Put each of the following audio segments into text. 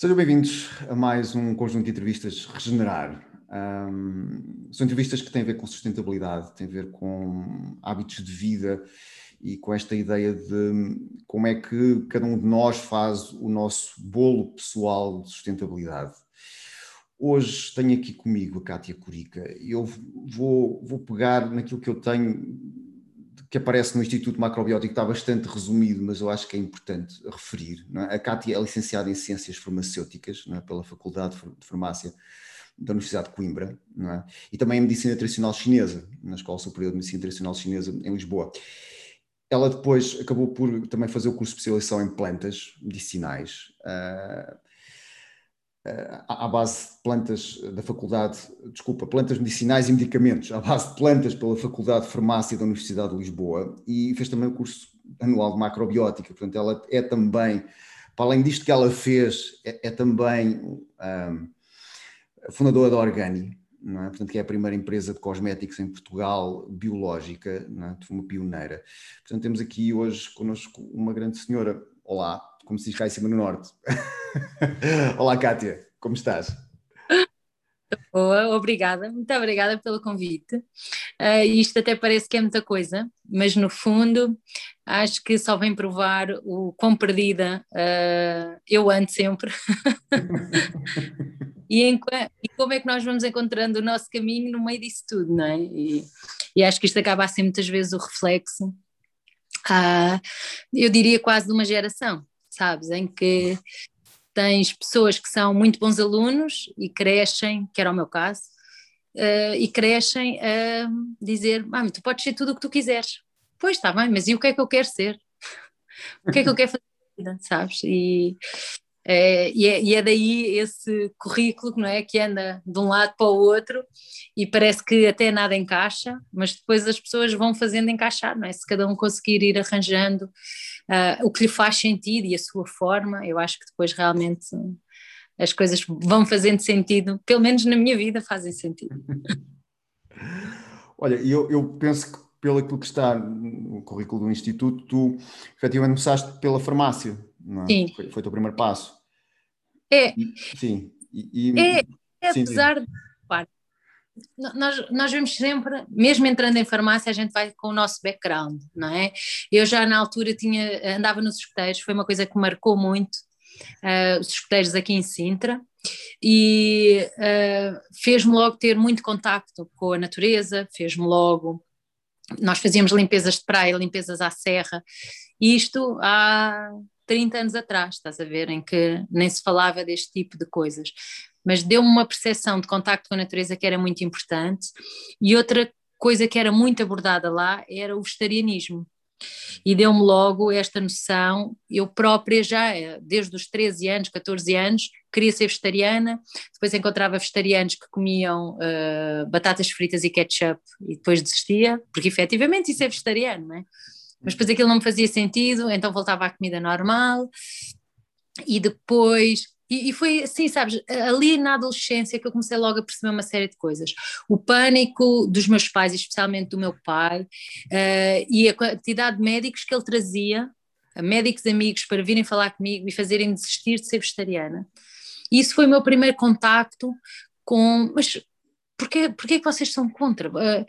Sejam bem-vindos a mais um conjunto de entrevistas Regenerar. Um, são entrevistas que têm a ver com sustentabilidade, têm a ver com hábitos de vida e com esta ideia de como é que cada um de nós faz o nosso bolo pessoal de sustentabilidade. Hoje tenho aqui comigo a Kátia Curica e eu vou, vou pegar naquilo que eu tenho que aparece no Instituto Macrobiótico está bastante resumido, mas eu acho que é importante referir. É? A Cátia é licenciada em Ciências Farmacêuticas é? pela Faculdade de Farmácia da Universidade de Coimbra é? e também em Medicina Tradicional Chinesa, na Escola Superior de Medicina Tradicional Chinesa em Lisboa. Ela depois acabou por também fazer o curso de especialização em plantas medicinais. Uh, à base de plantas da faculdade, desculpa, plantas medicinais e medicamentos, à base de plantas pela Faculdade de Farmácia da Universidade de Lisboa e fez também o curso anual de macrobiótica, portanto ela é também, para além disto que ela fez, é, é também um, fundadora da Organi, é? portanto que é a primeira empresa de cosméticos em Portugal biológica, não é? uma pioneira. Portanto temos aqui hoje connosco uma grande senhora, olá, como se diz cá em cima no norte. Olá, Kátia, como estás? Boa, obrigada, muito obrigada pelo convite. Uh, isto até parece que é muita coisa, mas no fundo acho que só vem provar o quão perdida uh, eu ando sempre. e, em, e, como é que nós vamos encontrando o nosso caminho no meio disso tudo, não é? E, e acho que isto acaba a ser muitas vezes o reflexo, uh, eu diria quase de uma geração sabes? Em que tens pessoas que são muito bons alunos e crescem, que era o meu caso, uh, e crescem a dizer: ah, tu podes ser tudo o que tu quiseres. Pois está bem, mas e o que é que eu quero ser? o que é que eu quero fazer? Sabes? E, é, e, é, e, é, daí esse currículo não é, que anda de um lado para o outro e parece que até nada encaixa, mas depois as pessoas vão fazendo encaixar, não é? Se cada um conseguir ir arranjando uh, o que lhe faz sentido e a sua forma, eu acho que depois realmente as coisas vão fazendo sentido, pelo menos na minha vida fazem sentido. Olha, eu, eu penso que pelo que está no currículo do Instituto, tu efetivamente começaste pela farmácia, não é? Sim. Foi, foi o teu primeiro passo. É. E, sim. E, e, é, é apesar sim, de. Nós, nós vemos sempre, mesmo entrando em farmácia, a gente vai com o nosso background, não é? Eu já na altura tinha, andava nos escuteiros, foi uma coisa que marcou muito, uh, os escuteiros aqui em Sintra, e uh, fez-me logo ter muito contacto com a natureza, fez-me logo. Nós fazíamos limpezas de praia, limpezas à serra, isto há 30 anos atrás, estás a ver, em que nem se falava deste tipo de coisas. Mas deu-me uma percepção de contacto com a natureza que era muito importante. E outra coisa que era muito abordada lá era o vegetarianismo. E deu-me logo esta noção, eu própria já, desde os 13 anos, 14 anos, queria ser vegetariana, depois encontrava vegetarianos que comiam uh, batatas fritas e ketchup e depois desistia, porque efetivamente isso é vegetariano, não é? Mas depois aquilo não me fazia sentido, então voltava à comida normal e depois. E, e foi assim, sabes, ali na adolescência que eu comecei logo a perceber uma série de coisas. O pânico dos meus pais, especialmente do meu pai, uh, e a quantidade de médicos que ele trazia, médicos amigos, para virem falar comigo e fazerem desistir de ser vegetariana. E isso foi o meu primeiro contacto com. Mas porquê, porquê que vocês são contra? Uh,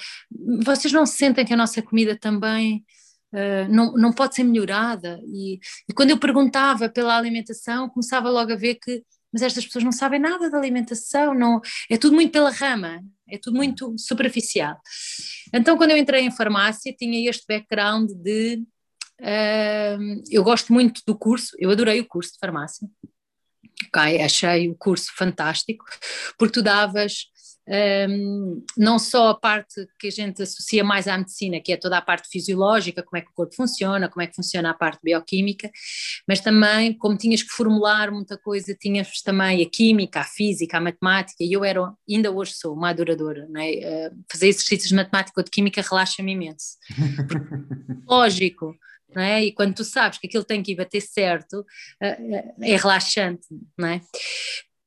vocês não sentem que a nossa comida também Uh, não, não pode ser melhorada. E, e, quando eu perguntava pela alimentação, começava logo a ver que, mas estas pessoas não sabem nada da alimentação, não, é tudo muito pela rama, é tudo muito superficial. Então, quando eu entrei em farmácia, tinha este background de. Uh, eu gosto muito do curso, eu adorei o curso de farmácia. Okay, achei o curso fantástico, porque tu davas um, não só a parte que a gente associa mais à medicina, que é toda a parte fisiológica, como é que o corpo funciona, como é que funciona a parte bioquímica, mas também, como tinhas que formular muita coisa, tinhas também a química, a física, a matemática, e eu era, ainda hoje sou uma adoradora, é? uh, fazer exercícios de matemática ou de química relaxa-me imenso. lógico, não é? E quando tu sabes que aquilo tem que ir bater certo, uh, é relaxante, não é?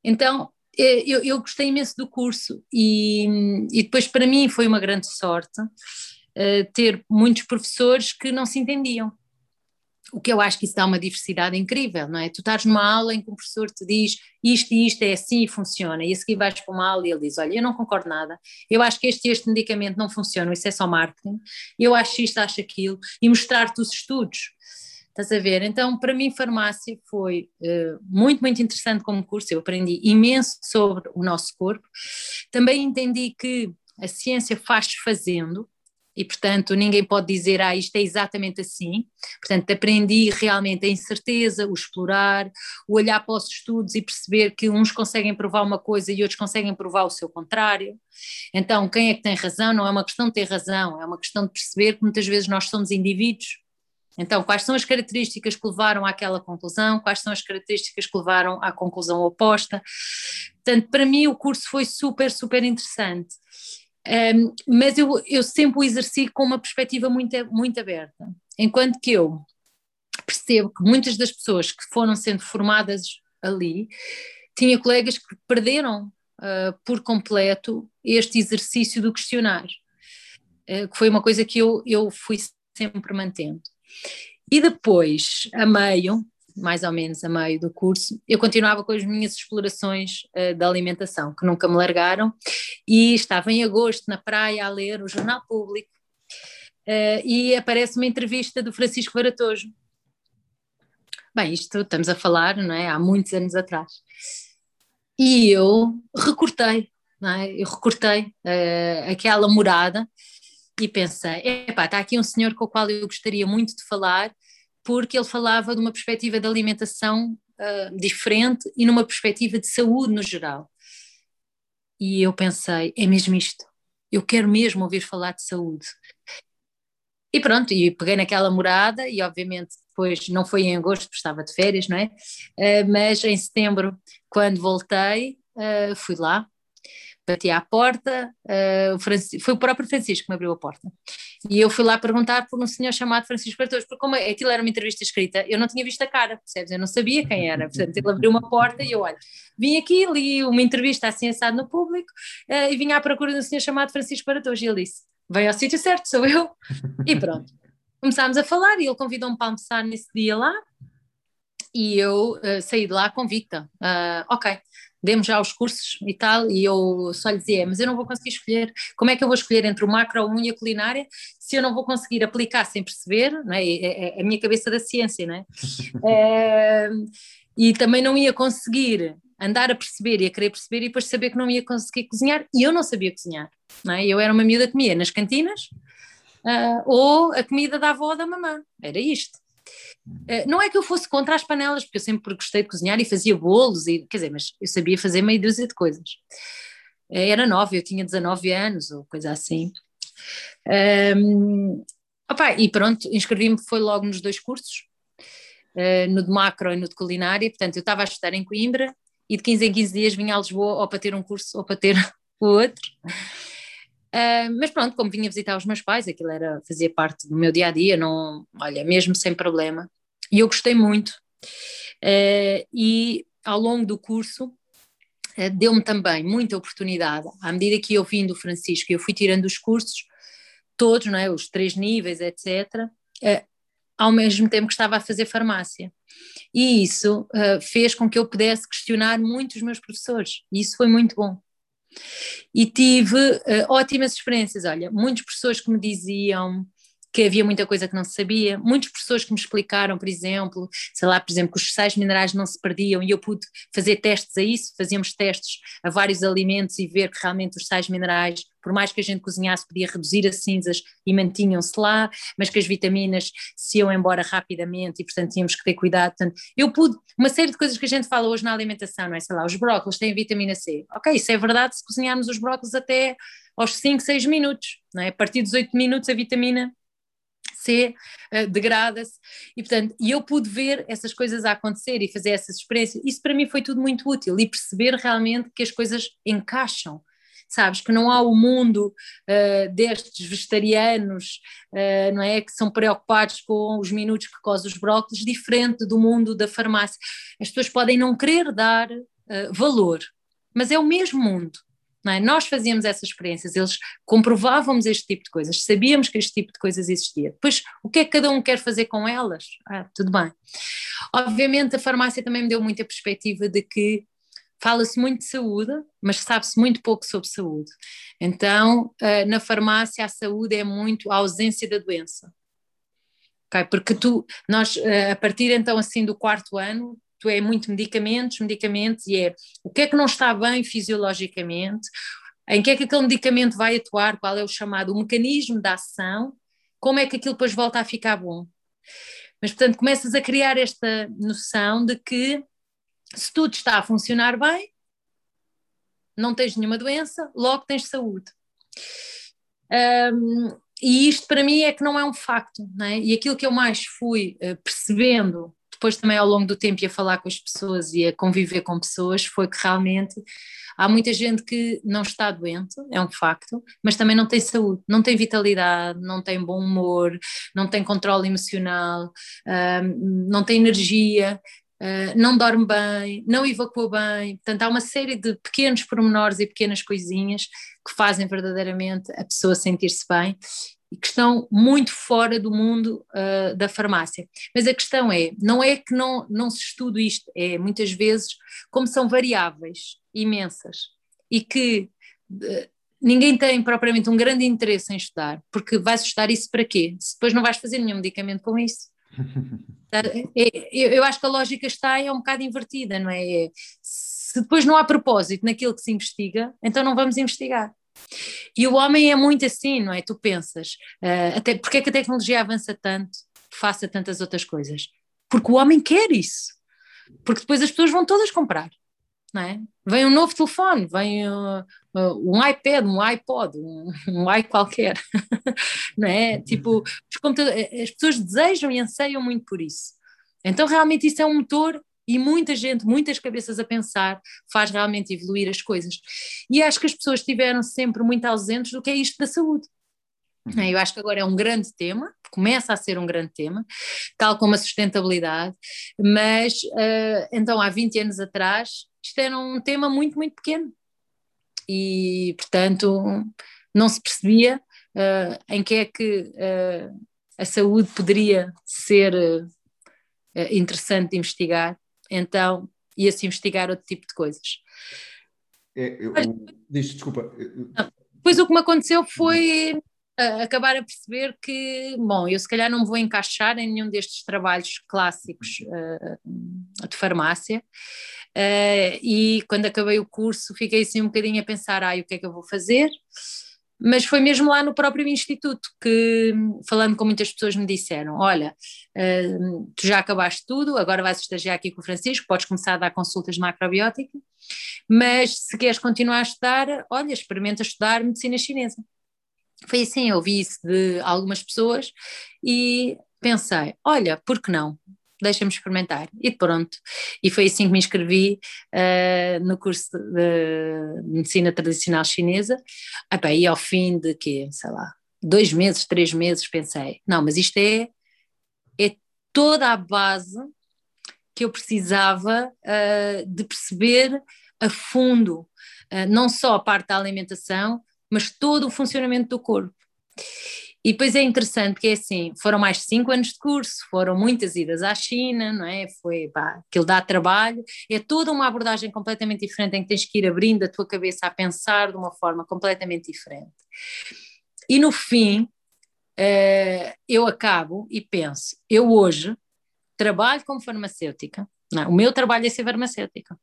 Então, eu, eu, gostei imenso do curso e, e, depois para mim foi uma grande sorte uh, ter muitos professores que não se entendiam. o que eu acho que isso dá uma diversidade incrível, não é? Tu estás numa aula em que um professor te diz isto e isto é assim e funciona, e a seguir vais para uma aula e ele diz: Olha, eu não concordo nada, eu acho que este e este medicamento não funcionam, isso é só marketing, eu acho isto, acho aquilo, e mostrar-te os estudos. Estás a ver? Então, para mim, farmácia foi uh, muito, muito interessante como curso. Eu aprendi imenso sobre o nosso corpo. Também entendi que a ciência faz fazendo, e portanto ninguém pode dizer, ah, isto é exatamente assim. Portanto, aprendi realmente a incerteza, o explorar, o olhar para os estudos e perceber que uns conseguem provar uma coisa e outros conseguem provar o seu contrário. Então, quem é que tem razão? Não é uma questão de ter razão, é uma questão de perceber que muitas vezes nós somos indivíduos. Então, quais são as características que levaram àquela conclusão? Quais são as características que levaram à conclusão oposta? Portanto, para mim o curso foi super, super interessante. Um, mas eu, eu sempre o exerci com uma perspectiva muito, muito aberta, enquanto que eu percebo que muitas das pessoas que foram sendo formadas ali, tinha colegas que perderam uh, por completo este exercício do questionar, uh, que foi uma coisa que eu, eu fui sempre mantendo. E depois, a meio, mais ou menos a meio do curso, eu continuava com as minhas explorações uh, da alimentação, que nunca me largaram, e estava em agosto na praia a ler o Jornal Público, uh, e aparece uma entrevista do Francisco Varatojo. Bem, isto estamos a falar, não é? Há muitos anos atrás. E eu recortei, não é? Eu recortei uh, aquela morada e pensei, epá, está aqui um senhor com o qual eu gostaria muito de falar, porque ele falava de uma perspectiva de alimentação uh, diferente e numa perspectiva de saúde no geral. E eu pensei, é mesmo isto, eu quero mesmo ouvir falar de saúde. E pronto, e peguei naquela morada e obviamente depois não foi em agosto porque estava de férias, não é? Uh, mas em setembro, quando voltei, uh, fui lá bati à porta, uh, o foi o próprio Francisco que me abriu a porta. E eu fui lá perguntar por um senhor chamado Francisco Bartolomeu, porque como aquilo era uma entrevista escrita, eu não tinha visto a cara, percebes? Eu não sabia quem era. Portanto, ele abriu uma porta e eu, olha, vim aqui, li uma entrevista assim assado no público uh, e vim à procura de um senhor chamado Francisco Bartolomeu. E ele disse, vem ao sítio certo, sou eu. E pronto. Começámos a falar e ele convidou-me para almoçar nesse dia lá e eu uh, saí de lá convicta. Uh, ok, demos já os cursos e tal, e eu só lhe dizia, mas eu não vou conseguir escolher, como é que eu vou escolher entre o macro ou a unha culinária se eu não vou conseguir aplicar sem perceber, não é? é, é, a minha cabeça da ciência, não é? é? e também não ia conseguir andar a perceber e a querer perceber e depois saber que não ia conseguir cozinhar, e eu não sabia cozinhar, não é? Eu era uma miúda que comia nas cantinas, uh, ou a comida da avó ou da mamã, era isto. Eh, não é que eu fosse contra as panelas, porque eu sempre gostei de cozinhar e fazia bolos, e, quer dizer, mas eu sabia fazer meia dúzia de coisas. Eh, era nova, eu tinha 19 anos ou coisa assim. Um, opa, e pronto, inscrevi-me, foi logo nos dois cursos, uh, no de macro e no de culinária. Portanto, eu estava a estudar em Coimbra e de 15 em 15 dias vinha a Lisboa ou para ter um curso ou para ter o outro. Uh, mas pronto, como vinha visitar os meus pais, aquilo era, fazia parte do meu dia a dia, não, olha, mesmo sem problema. E eu gostei muito. Uh, e ao longo do curso uh, deu-me também muita oportunidade, à medida que eu vim do Francisco, eu fui tirando os cursos, todos, não é, os três níveis, etc., ao mesmo tempo que estava a fazer farmácia. E isso fez com que eu pudesse questionar muito os meus professores, e isso foi muito bom. E tive uh, ótimas experiências. Olha, muitas pessoas que me diziam que havia muita coisa que não se sabia. Muitas pessoas que me explicaram, por exemplo, sei lá, por exemplo, que os sais minerais não se perdiam e eu pude fazer testes a isso, fazíamos testes a vários alimentos e ver que realmente os sais minerais, por mais que a gente cozinhasse, podia reduzir as cinzas e mantinham-se lá, mas que as vitaminas se iam embora rapidamente e, portanto, tínhamos que ter cuidado. Portanto, eu pude, uma série de coisas que a gente fala hoje na alimentação, não é? Sei lá, os brócolis têm vitamina C. Ok, isso é verdade se cozinharmos os brócolis até aos 5, 6 minutos, não é? A partir dos 8 minutos a vitamina C uh, degrada-se. E portanto eu pude ver essas coisas a acontecer e fazer essas experiências, isso para mim foi tudo muito útil e perceber realmente que as coisas encaixam, sabes, que não há o mundo uh, destes vegetarianos, uh, não é, que são preocupados com os minutos que cozem os brócolis, diferente do mundo da farmácia, as pessoas podem não querer dar valor, mas é o mesmo mundo, É? Nós fazíamos essas experiências, eles comprovávamos este tipo de coisas, sabíamos que este tipo de coisas existia. Depois, o que é que cada um quer fazer com elas? Ah, tudo bem. Obviamente, a farmácia também me deu muita perspectiva de que fala-se muito de saúde, mas sabe-se muito pouco sobre saúde. Então, ah, na farmácia, a saúde é muito a ausência da doença. Porque tu, nós, ah, a partir então assim do quarto ano, tu é muito medicamentos, medicamentos, e é o que é que não está bem fisiologicamente, em que é que aquele medicamento vai atuar, qual é o chamado o mecanismo da ação, como é que aquilo depois volta a ficar bom. Mas, portanto, começas a criar esta noção de que se tudo está a funcionar bem, não tens nenhuma doença, logo tens saúde. Um, e isto para mim é que não é um facto, é? E aquilo que eu mais fui uh, percebendo depois também ao longo do tempo ia falar com as pessoas e a conviver com pessoas, foi que realmente há muita gente que não está doente, é um facto, mas também não tem saúde, não tem vitalidade, não tem bom humor, não tem controle emocional, não tem energia, Uh, não dorme bem, não evacua bem. Portanto, há uma série de pequenos pormenores e pequenas coisinhas que fazem verdadeiramente a pessoa sentir-se bem e que estão muito fora do mundo uh, da farmácia. Mas a questão é, não é que não, não se estude isto, é muitas vezes como são variáveis imensas e que uh, ninguém tem propriamente um grande interesse em estudar, porque vais estudar isso para quê? Se depois não vais fazer nenhum medicamento com isso. É, eu acho que a lógica está é um bocado invertida, não é? Se depois não há propósito naquilo que se investiga, então não vamos investigar. E o homem é muito assim, não é? Tu pensas, uh, até, porque é que a tecnologia avança tanto, faça tantas outras coisas? Porque o homem quer isso. Porque depois as pessoas vão todas comprar, não é? Vem um novo telefone, vem uh, um iPad, um iPod, um, um i qualquer, não é? Tipo, as pessoas desejam e anseiam muito por isso. Então realmente isso é um motor e muita gente, muitas cabeças a pensar, faz realmente evoluir as coisas. E acho que as pessoas estiveram sempre muito ausentes do que é isto da saúde. Uhum. Eu acho que agora é um grande tema, começa a ser um grande tema, tal como a sustentabilidade, mas uh, então há 20 anos atrás isto era um tema muito, muito pequeno e, portanto, não se percebia uh, em que é que uh, a saúde poderia ser interessante de investigar então ia-se investigar outro tipo de coisas. É, eu, Mas, diz, desculpa. Depois o que me aconteceu foi uh, acabar a perceber que, bom, eu se calhar não me vou encaixar em nenhum destes trabalhos clássicos uh, de farmácia. Uh, e quando acabei o curso fiquei assim um bocadinho a pensar, ai, o que é que eu vou fazer? Mas foi mesmo lá no próprio instituto que, falando com muitas pessoas, me disseram: Olha, uh, tu já acabaste tudo, agora vais estagiar aqui com o Francisco, podes começar a dar consultas de macrobiótica, mas se queres continuar a estudar, olha, experimenta estudar medicina chinesa. Foi assim, eu ouvi isso de algumas pessoas e pensei: olha, por que não? Deixa-me experimentar. E pronto. E foi assim que me inscrevi uh, no curso de medicina tradicional chinesa. Ah, e ao fim de quê? Sei lá, dois meses, três meses, pensei, não, mas isto é, é toda a base que eu precisava uh, de perceber a fundo, uh, não só a parte da alimentação, mas todo o funcionamento do corpo. E depois é interessante porque é assim, foram mais de cinco anos de curso, foram muitas idas à China, não é? Foi, pá, aquilo dá trabalho, é toda uma abordagem completamente diferente em que tens que ir abrindo a tua cabeça a pensar de uma forma completamente diferente. E no fim, uh, eu acabo e penso, eu hoje trabalho como farmacêutica, não, é? o meu trabalho é ser farmacêutica,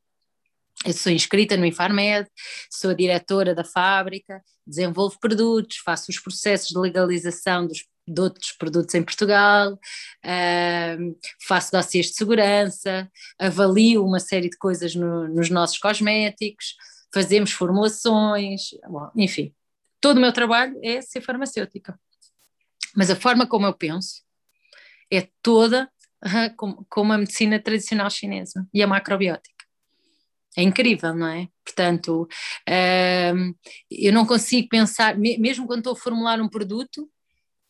eu sou inscrita no Infarmed, sou a diretora da fábrica, desenvolvo produtos, faço os processos de legalização dos, de outros produtos em Portugal, uh, faço dossiês de segurança, avalio uma série de coisas no, nos nossos cosméticos, fazemos formulações, bom, enfim, todo o meu trabalho é ser farmacêutica. Mas a forma como eu penso é toda como, como a medicina tradicional chinesa e a macrobiótica. É incrível, não é? Portanto, uh, eu não consigo pensar, mesmo quando estou a formular um produto,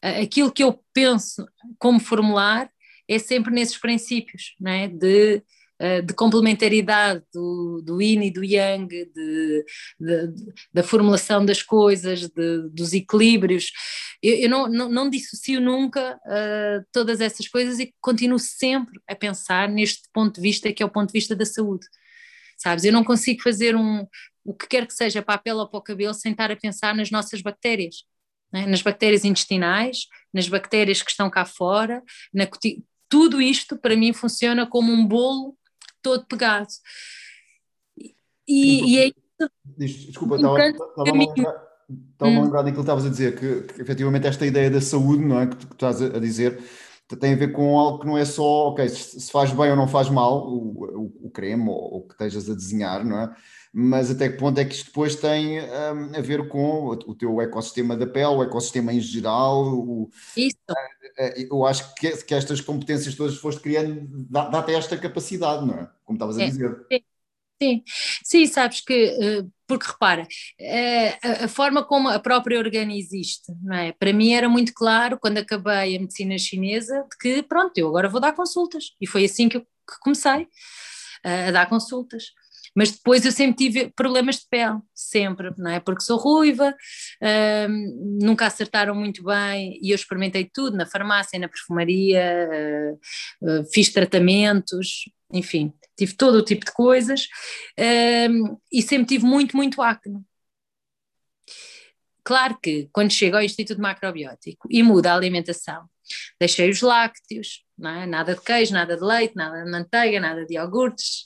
uh, aquilo que eu penso como formular é sempre nesses princípios, não é? De uh, de complementaridade do, do yin e do yang, de, de, da formulação das coisas, dos equilíbrios. Eu, eu não, não, não, dissocio nunca uh, todas essas coisas e continuo sempre a pensar neste ponto de vista que é o ponto de vista da saúde. Sabes? Eu não consigo fazer um, o que quer que seja para a pele ou para o cabelo sem estar a pensar nas nossas bactérias né? nas bactérias intestinais, nas bactérias que estão cá fora, na, tudo isto para mim funciona como um bolo todo pegado. E, e é isso. Desculpa, estava, estava, a lembrar, estava hum. a lembrar daquilo que estavas a dizer, que, que, efetivamente esta ideia da saúde, não é? Que tu, que estás a, a dizer, tem a ver com algo que não é só, ok, se, faz bem ou não faz mal o, o, o creme ou o que estejas a desenhar, não é? mas até que ponto é que isto depois tem um, a ver com o teu ecossistema da pele, o ecossistema em geral? O, Isso. Uh, eu acho que, que estas competências todas foste criando, dá-te esta capacidade, não é? Como estavas a dizer. Sim, sim, sabes que, porque repara, a, a, forma como a própria orgânica existe, não é? Para mim era muito claro, quando acabei a medicina chinesa, de que pronto, eu agora vou dar consultas. E foi assim que eu comecei a dar consultas mas depois eu sempre tive problemas de pele, sempre, não é? Porque sou ruiva, hum, nunca acertaram muito bem e eu experimentei tudo na farmácia, na perfumaria, fiz tratamentos, enfim, tive todo o tipo de coisas um, e sempre tive muito, muito acne. Claro que quando chego ao Instituto Macrobiótico e muda a alimentação, deixei os lácteos, é? nada de queijo, nada de leite, nada de manteiga, nada de iogurtes,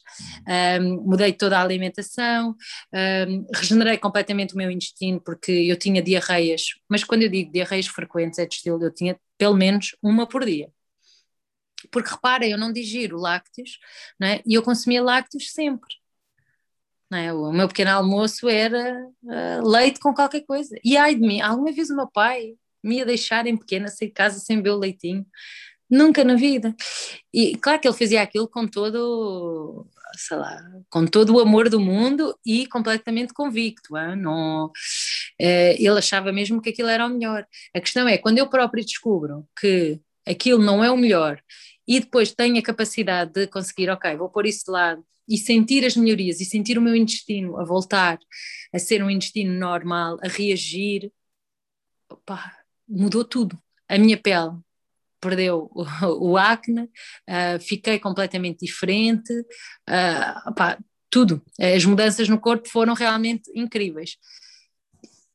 um, mudei toda a alimentação, um, regenerei completamente o meu intestino porque eu tinha diarreias, mas quando eu digo diarreias frequentes é de estilo, eu tinha pelo menos uma por dia. Porque repara, eu não digiro lácteos é? e eu consumia lácteos sempre. É? O meu pequeno almoço era uh, leite com qualquer coisa. E ai de mim, alguma vez o meu pai me ia deixar em pequena, sair de casa sem beber o leitinho. Nunca na vida. E claro que ele fazia aquilo com todo, sei lá, com todo o amor do mundo e completamente convicto. Hein? Não, eh, ele achava mesmo que aquilo era o melhor. A questão é, quando eu próprio descubro que aquilo não é o melhor e depois tenho a capacidade de conseguir, ok, vou pôr isso de lado e sentir as melhorias e sentir o meu intestino a voltar a ser um intestino normal, a reagir, opa, mudou tudo. A minha pele perdeu o, o acne, uh, fiquei completamente diferente, uh, opá, tudo. As mudanças no corpo foram realmente incríveis.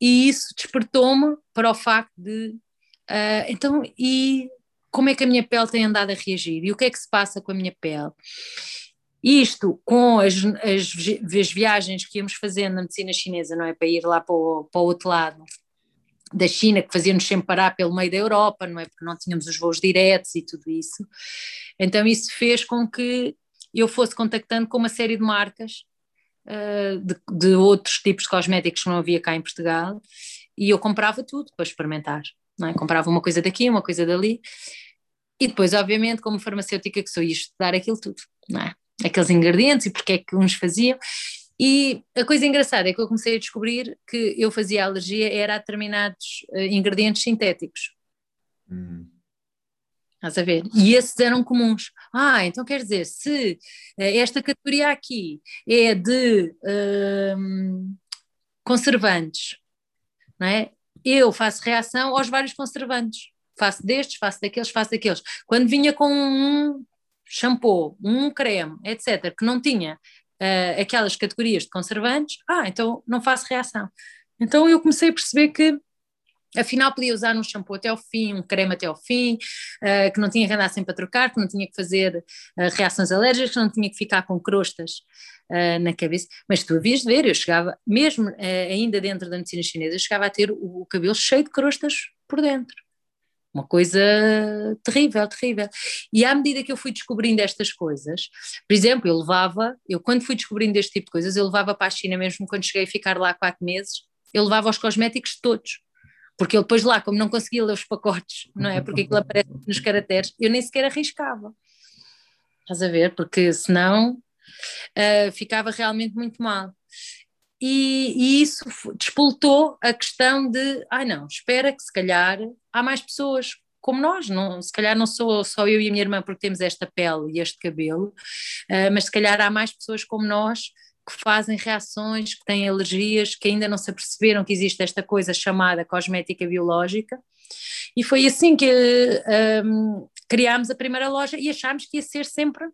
E isso despertou-me para o facto de, uh, então, e como é que a minha pele tem andado a reagir? E o que é que se passa com a minha pele? Isto com as, as, as viagens que íamos fazendo na medicina chinesa, não é? Para ir lá para o, para o outro lado, da China, que fazia-nos sempre parar pelo meio da Europa, não é? Porque não tínhamos os voos diretos e tudo isso. Então isso fez com que eu fosse contactando com uma série de marcas uh, de, de, outros tipos de cosméticos que não havia cá em Portugal e eu comprava tudo para experimentar, não é? Comprava uma coisa daqui, uma coisa dali e depois, obviamente, como farmacêutica que sou, ia estudar aquilo tudo, não é? Aqueles ingredientes e porque é que uns faziam e a coisa engraçada é que eu comecei a descobrir que eu fazia alergia era a determinados uh, ingredientes sintéticos. Uhum. Estás a ver? E esses eram comuns. Ah, então quer dizer, se uh, esta categoria aqui é de uh, conservantes, não é? Eu faço reação aos vários conservantes. Faço destes, faço daqueles, faço daqueles. Quando vinha com um shampoo, um creme, etc., que não tinha uh, aquelas categorias de conservantes, ah, então não faço reação. Então eu comecei a perceber que afinal podia usar um shampoo até ao fim, um creme até ao fim, uh, que não tinha que andar sempre a trocar, que não tinha que fazer uh, reações alérgicas, que não tinha que ficar com crostas uh, na cabeça. Mas tu havias de ver, eu chegava, mesmo ainda dentro da medicina chinesa, eu chegava a ter o, o cabelo cheio de crostas por dentro. Uma coisa terrível, terrível. E à medida que eu fui descobrindo estas coisas, por exemplo, eu levava, eu quando fui descobrindo este tipo de coisas, eu levava para a China mesmo quando cheguei a ficar lá quatro meses, eu levava os cosméticos todos. Porque eu depois lá, como não conseguia ler os pacotes, não é? Porque aquilo aparece nos caracteres, eu nem sequer arriscava. Estás a ver? Porque senão uh, ficava realmente muito mal. E, e, isso despoltou a questão de, ai ah, não, espera que se calhar há mais pessoas como nós, não, se calhar não sou só eu e a minha irmã porque temos esta pele e este cabelo, uh, mas se calhar há mais pessoas como nós que fazem reações, que têm alergias, que ainda não se aperceberam que existe esta coisa chamada cosmética biológica. E foi assim que um, criámos a primeira loja e achámos que ia ser sempre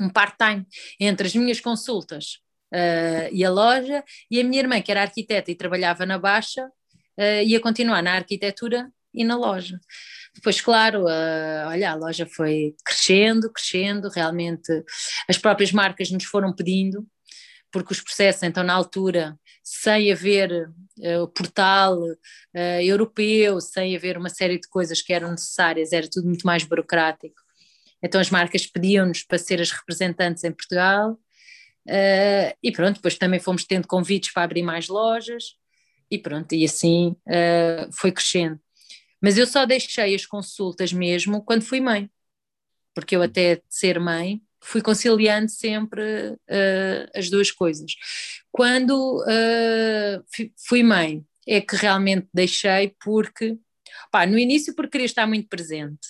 um part-time entre as minhas consultas uh, e a loja, e a minha irmã, que era arquiteta e trabalhava na Baixa, uh, ia continuar na arquitetura e na loja. Depois, claro, uh, olha, a loja foi crescendo, crescendo, realmente as próprias marcas nos foram pedindo, porque os processos, então, na altura, sem haver uh, o portal uh, europeu, sem haver uma série de coisas que eram necessárias, era tudo muito mais burocrático. Então, as marcas pediam-nos para ser as representantes em Portugal, uh, e pronto, depois também fomos tendo convites para abrir mais lojas, e pronto, e assim foi crescendo. Mas eu só deixei as consultas mesmo quando fui mãe, porque eu até ser mãe fui conciliando sempre uh, as duas coisas. Quando uh, fui mãe, é que realmente deixei porque, pá, no início porque queria estar muito presente,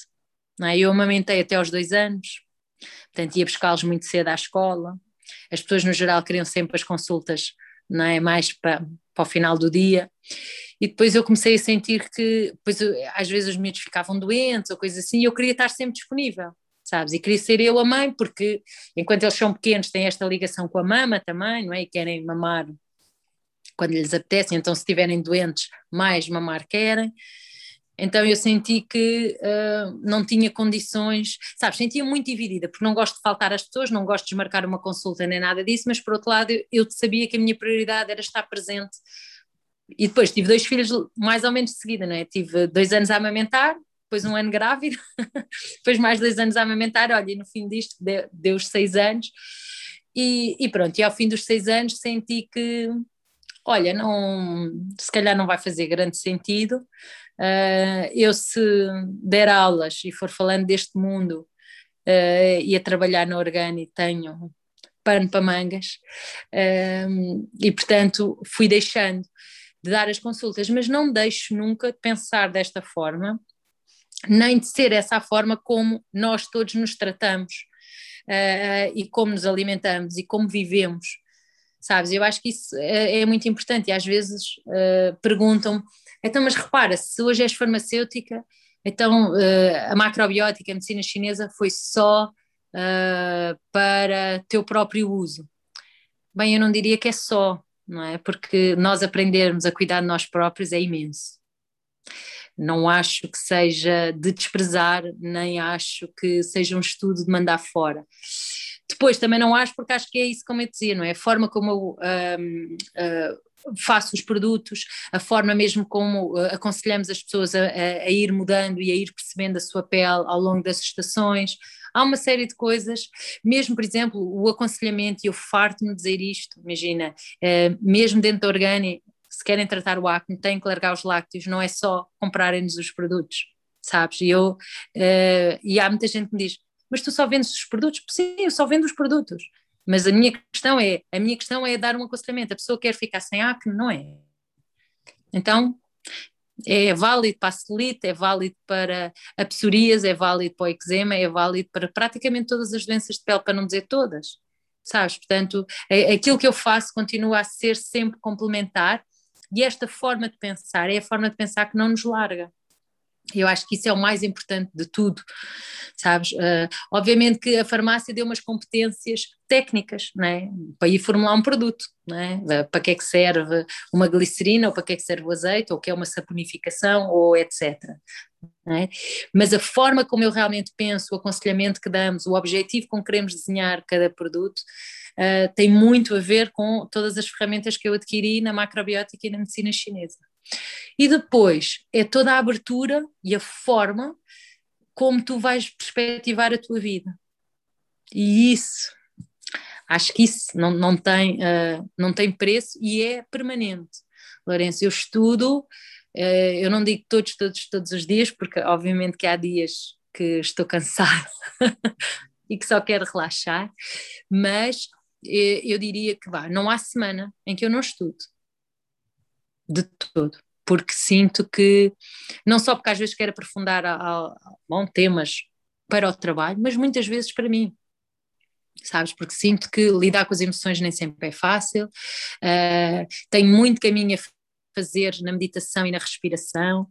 não é? eu amamentei até aos dois anos, portanto ia buscá-los muito cedo à escola, as pessoas no geral queriam sempre as consultas, não é, mais para, para o final do dia, e depois eu comecei a sentir que, depois, às vezes os miúdos ficavam doentes ou coisas assim, e eu queria estar sempre disponível sabes? E queria ser eu a mãe, porque enquanto eles são pequenos têm esta ligação com a mama também, não é? E querem mamar quando lhes apetece, então se estiverem doentes, mais mamar querem. Então eu senti que uh, não tinha condições, sabes, sentia muito dividida, porque não gosto de faltar às pessoas, não gosto de desmarcar uma consulta nem nada disso, mas por outro lado eu, eu sabia que a minha prioridade era estar presente. E depois tive dois filhos mais ou menos de seguida, não é? Tive dois anos a amamentar, depois um ano grávida, depois mais dois anos a amamentar, olha, e no fim disto deu, deu os seis anos, e, e, pronto, e ao fim dos seis anos senti que, olha, não, se calhar não vai fazer grande sentido, uh, eu se der aulas e for falando deste mundo uh, e a trabalhar na Organi tenho pano para mangas, uh, e portanto fui deixando de dar as consultas, mas não deixo nunca de pensar desta forma, nem de ser essa a forma como nós todos nos tratamos uh, e como nos alimentamos e como vivemos, sabes? Eu acho que isso é, é muito importante e às vezes uh, perguntam então, mas repara, se hoje és farmacêutica, então uh, a macrobiótica, a medicina chinesa foi só para teu próprio uso. Bem, eu não diria que é só, não é? Porque nós aprendermos a cuidar de nós próprios é imenso não acho que seja de desprezar, nem acho que seja um estudo de mandar fora. Depois também não acho, porque acho que é isso como eu dizia, não é? A forma como eu um, uh, faço os produtos, a forma mesmo como uh, aconselhamos as pessoas a, a, a, ir mudando e a ir percebendo a sua pele ao longo das estações. Há uma série de coisas, mesmo, por exemplo, o aconselhamento, e eu farto-me dizer isto, imagina, uh, mesmo dentro da Organi, se querem tratar o acne, têm que largar os lácteos, não é só comprarem-nos os produtos, sabes? E eu, uh, e há muita gente que me diz, mas tu só vendes os produtos? Sim, eu só vendo os produtos. Mas a minha questão é, a minha questão é dar um aconselhamento. A pessoa quer ficar sem acne, não é? Então, é válido para a celulite, é válido para a psoríase, é válido para o eczema, é válido para praticamente todas as doenças de pele, para não dizer todas, sabes? Portanto, aquilo que eu faço continua a ser sempre complementar e esta forma de pensar é a forma de pensar que não nos larga. Eu acho que isso é o mais importante de tudo, sabes? Uh, obviamente que a farmácia deu umas competências técnicas, né? Para ir formular um produto, né? Para que é que serve uma glicerina, ou para que é que serve o azeite, ou o que é uma saponificação, ou etc. É? Mas a forma como eu realmente penso, o aconselhamento que damos, o objetivo com que queremos desenhar cada produto, uh, tem muito a ver com todas as ferramentas que eu adquiri na macrobiótica e na medicina chinesa. E depois é toda a abertura e a forma como tu vais perspectivar a tua vida. E isso, acho que isso não, não, tem, uh, não tem preço e é permanente. Lourenço, eu estudo, uh, eu não digo todos, todos, todos os dias, porque obviamente que há dias que estou cansada e que só quero relaxar, mas eu diria que vá, não há semana em que eu não estudo. De todo, porque sinto que, não só porque às vezes quero aprofundar a, a, temas para o trabalho, mas muitas vezes para mim, sabes? Porque sinto que lidar com as emoções nem sempre é fácil, uh, tenho muito caminho a fazer na meditação e na respiração,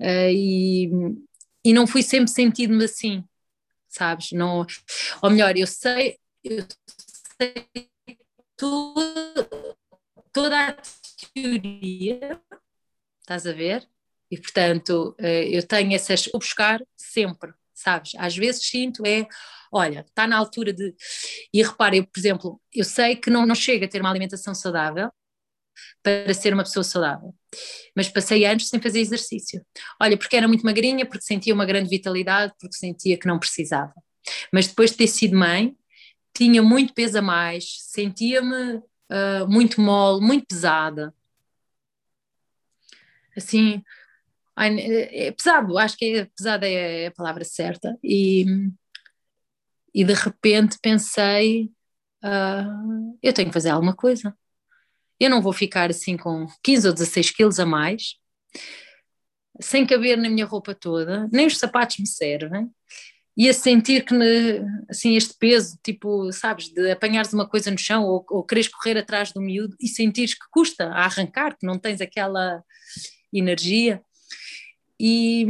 uh, e, e não fui sempre sentido-me assim, sabes? Não, ou melhor, eu sei, eu sei toda a teoria, estás a ver? E portanto, uh, eu tenho essas, o buscar sempre, sabes? Às vezes sinto é, olha, está na altura de. E repara, eu, por exemplo, eu sei que não, não chega a ter uma alimentação saudável para ser uma pessoa saudável, mas passei anos sem fazer exercício. Olha, porque era muito magrinha, porque sentia uma grande vitalidade, porque sentia que não precisava. Mas depois de ter sido mãe, tinha muito peso a mais, sentia-me uh, muito mole, muito pesada. Assim, é pesado, acho que é, pesada é a palavra certa. E, e de repente pensei: uh, eu tenho que fazer alguma coisa. Eu não vou ficar assim com 15 ou 16 quilos a mais, sem caber na minha roupa toda, nem os sapatos me servem, e a sentir que assim este peso, tipo, sabes, de apanhares uma coisa no chão ou, ou queres correr atrás do miúdo e sentires que custa a arrancar, que não tens aquela energia. E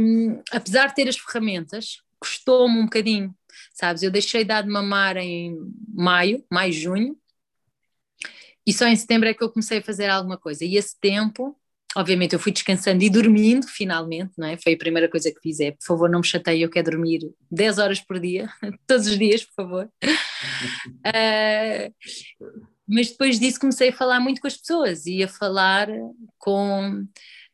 apesar de ter as ferramentas, custou-me um bocadinho, sabes? Eu deixei de dar de mamar em maio, maio, junho, e só em setembro é que eu comecei a fazer alguma coisa. E esse tempo, obviamente, eu fui descansando e dormindo, finalmente, não é? Foi a primeira coisa que fiz: é, por favor, não me chateie, eu quero dormir 10 horas por dia, todos os dias, por favor. uh, mas depois disso comecei a falar muito com as pessoas e a falar com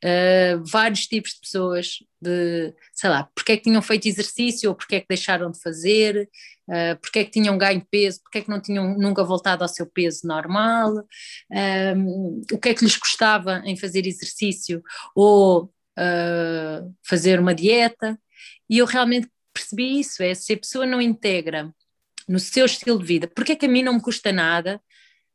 uh, vários tipos de pessoas, de, sei lá, porque é que tinham feito exercício ou porque é que deixaram de fazer, uh, porque é que tinham ganho peso, porque é que não tinham nunca voltado ao seu peso normal, um, o que é que lhes custava em fazer exercício ou uh, fazer uma dieta, e eu realmente percebi isso, é se a pessoa não integra no seu estilo de vida, porque é que a mim não me custa nada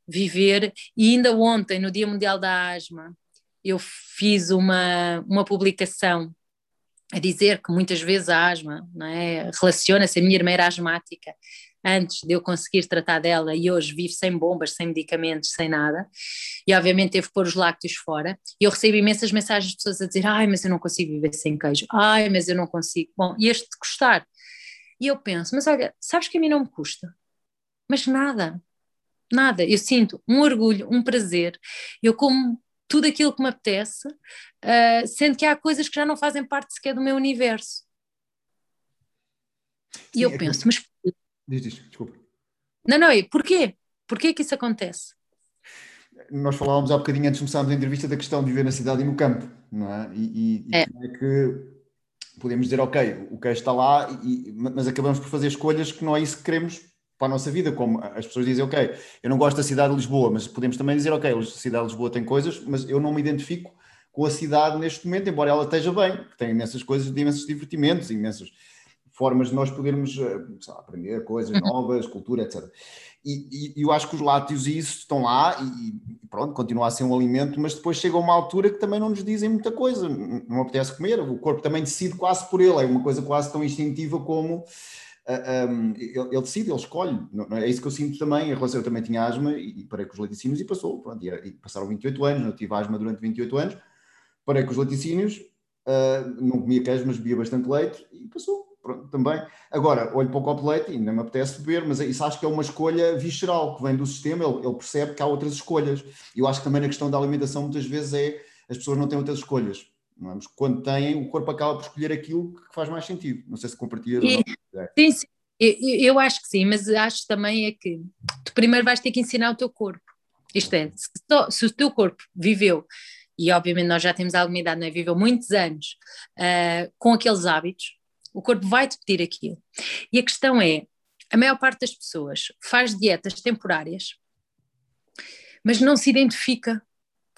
viver, e ainda ontem, no Dia Mundial da Asma, eu fiz uma, uma publicação a dizer que muitas vezes a asma é, relaciona-se, a minha irmã era asmática antes de eu conseguir tratar dela e hoje vive sem bombas, sem medicamentos, sem nada, e obviamente teve que pôr os lácteos fora, e eu recebo imensas mensagens de pessoas a dizer, ai, mas eu não consigo viver sem queijo, ai, mas eu não consigo, bom, e este custar, e eu penso, mas olha, sabes que a mim não me custa, mas nada, nada, eu sinto um orgulho, um prazer, eu como tudo aquilo que me apetece, uh, sendo que há coisas que já não fazem parte sequer do meu universo. E Sim, eu é penso, que... mas. Diz, diz, desculpa. Não, não, e porquê? Porquê que isso acontece? Nós falávamos há bocadinho antes de começarmos a entrevista da questão de viver na cidade e no campo, não é? E, e, é. como é que podemos dizer, ok, o queijo está lá, e, mas acabamos por fazer escolhas que não é isso que queremos para a nossa vida, como as pessoas dizem, ok, eu não gosto da cidade de Lisboa, mas podemos também dizer, ok, a cidade de Lisboa tem coisas, mas eu não me identifico com a cidade neste momento, embora ela esteja bem, tem imensas coisas, imensos divertimentos, imensas formas de nós podermos eh, lá, aprender coisas uhum. novas, cultura, etc. E, e, eu acho que os lácteos e isso estão lá e, pronto, continua a ser um alimento, mas depois chega uma altura que também não nos dizem muita coisa, não apetece comer, o corpo também decide quase por ele, é uma coisa quase tão instintiva como um, ele, ele, decide, ele escolhe. Não, não, é isso que eu sinto também. Em relação, eu também tinha asma e, e parei com os laticínios e passou. Pronto, e, e, passaram 28 anos, eu tive asma durante 28 anos, parei com os laticínios, uh, não comia queijo, mas bebia bastante leite e passou. Pronto, também. Agora, olho para o copo de leite e ainda me apetece beber, mas isso acho que é uma escolha visceral que vem do sistema, ele, ele percebe que há outras escolhas. E eu acho que também na questão da alimentação muitas vezes é as pessoas não têm outras escolhas. É? Mas quando têm, o corpo acaba por escolher aquilo que faz mais sentido. Não sei se compartilhas ou não. É. Sim, sim. Eu, eu, acho que sim, mas acho também é que tu primeiro vais ter que ensinar o teu corpo. Isto é, se, se o teu corpo viveu, e obviamente nós já temos alguma idade, não é? Viveu muitos anos uh, com aqueles hábitos, o corpo vai-te pedir aquilo. E a questão é, a maior parte das pessoas faz dietas temporárias, mas não se identifica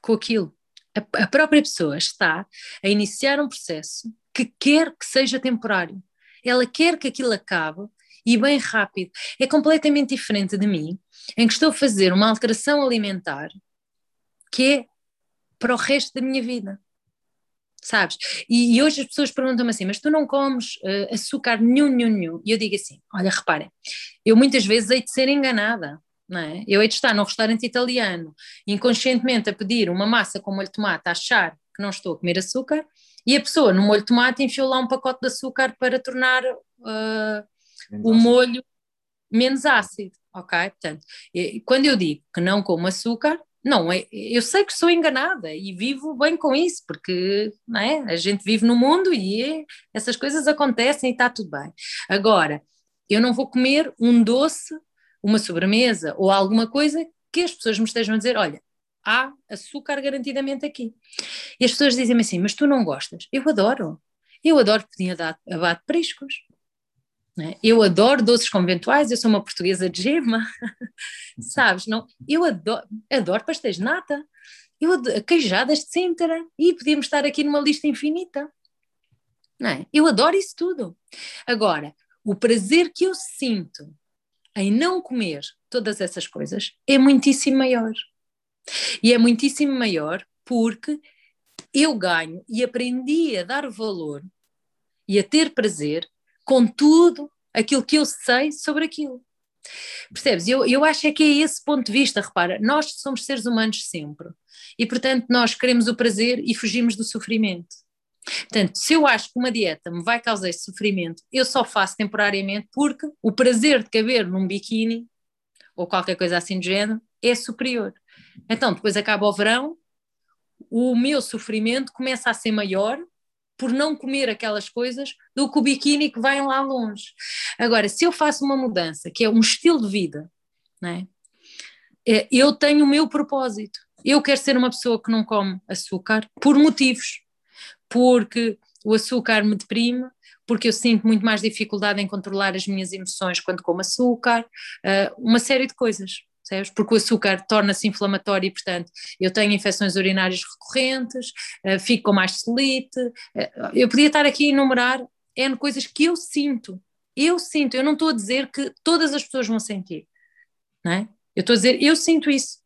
com aquilo. A, a própria pessoa está a iniciar um processo que quer que seja temporário. Ela quer que aquilo acabe e bem rápido. É completamente diferente de mim, em que estou a fazer uma alteração alimentar que é para o resto da minha vida. sabes? E, e, hoje as pessoas perguntam-me assim, mas tu não comes uh, açúcar nenhum, nenhum, nenhum? E eu digo assim, olha, reparem, eu muitas vezes hei de ser enganada, não é? Eu hei de estar num restaurante italiano, inconscientemente a pedir uma massa com molho de tomate, a achar que não estou a comer açúcar, e a pessoa no molho de tomate enfiou lá um pacote de açúcar para tornar uh, o molho menos ácido, ok? Portanto, quando eu digo que não como açúcar, não, é, eu sei que sou enganada e vivo bem com isso, porque não é? a gente vive no mundo e essas coisas acontecem e está tudo bem. Agora, eu não vou comer um doce, uma sobremesa ou alguma coisa que as pessoas me estejam a dizer: olha, há açúcar garantidamente aqui. E as pessoas dizem-me assim: mas tu não gostas? Eu adoro. Eu adoro pudim abate priscos. Né? Eu adoro doces conventuais, eu sou uma portuguesa de gema, sabes? Não, eu adoro, adoro pastéis de nata, eu adoro, queijadas de Sintra, e podíamos estar aqui numa lista infinita. Não é? Eu adoro isso tudo. Agora, o prazer que eu sinto em não comer todas essas coisas é muitíssimo maior. E é muitíssimo maior porque eu ganho e aprendi a dar valor e a ter prazer com tudo aquilo que eu sei sobre aquilo. Percebes? Eu, eu acho é que é esse ponto de vista, repara, nós somos seres humanos sempre e, portanto, nós queremos o prazer e fugimos do sofrimento. Portanto, se eu acho que uma dieta me vai causar esse sofrimento, eu só faço temporariamente porque o prazer de caber num biquíni ou qualquer coisa assim do género é superior. Então, depois acaba o verão, o meu sofrimento começa a ser maior por não comer aquelas coisas do que o biquíni que vai lá longe. Agora, se eu faço uma mudança, que é um estilo de vida, né, eu tenho o meu propósito. Eu quero ser uma pessoa que não come açúcar por motivos. Porque o açúcar me deprime, porque eu sinto muito mais dificuldade em controlar as minhas emoções quando como açúcar, uh, uma série de coisas Porque o açúcar torna-se inflamatório e, portanto, eu tenho infecções urinárias recorrentes, uh, fico com mais celite. Uh, eu podia estar aqui a enumerar N coisas que eu sinto. Eu sinto, eu não estou a dizer que todas as pessoas vão sentir, não é? Eu estou a dizer, eu sinto isso.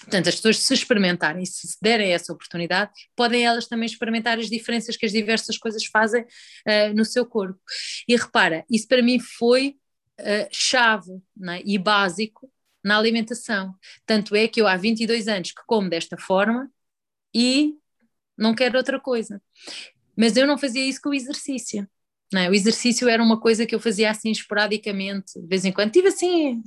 Portanto, as pessoas se experimentarem, se derem essa oportunidade, podem elas também experimentar as diferenças que as diversas coisas fazem uh, no seu corpo. E repara, isso para mim foi uh, chave é? e básico na alimentação. Tanto é que eu há 22 anos que como desta forma e não quero outra coisa. Mas eu não fazia isso com o exercício. Não é? O exercício era uma coisa que eu fazia assim esporadicamente, de vez em quando. Tive assim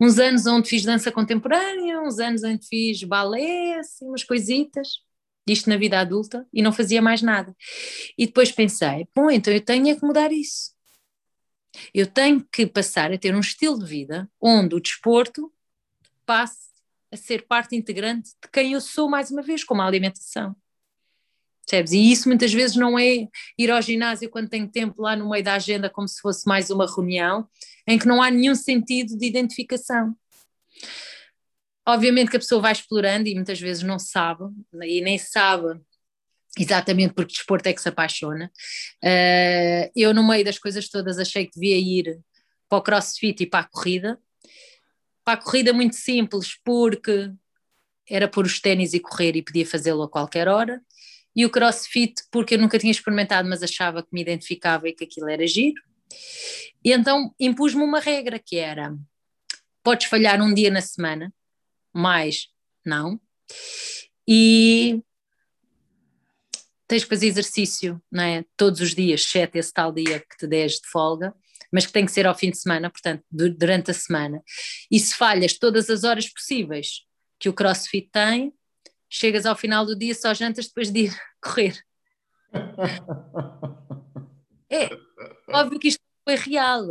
uns anos onde fiz dança contemporânea, uns anos onde fiz balé, assim, umas coisitas, isto na vida adulta, e não fazia mais nada. E depois pensei, bom, então eu tenho é que mudar isso. Eu tenho que passar a ter um estilo de vida onde o desporto passe a ser parte integrante de quem eu sou, mais uma vez, como a alimentação. Percebes? E isso muitas vezes não é ir ao ginásio quando tenho tempo lá no meio da agenda, como se fosse mais uma reunião, em que não há nenhum sentido de identificação. Obviamente que a pessoa vai explorando e muitas vezes não sabe, e nem sabe exatamente porque desporto é que se apaixona. Uh, eu, no meio das coisas todas, achei que devia ir para o crossfit e para a corrida. Para a corrida, muito simples, porque era pôr os ténis e correr e podia fazê-lo a qualquer hora. E o crossfit, porque eu nunca tinha experimentado, mas achava que me identificava e que aquilo era giro. E então impus-me uma regra que era: podes falhar um dia na semana, mais não. E tens que fazer exercício não é? todos os dias, exceto esse tal dia que te des de folga, mas que tem que ser ao fim de semana, portanto, durante a semana. E se falhas todas as horas possíveis que o CrossFit tem, chegas ao final do dia só jantas depois de ir correr. É, óbvio que isto foi real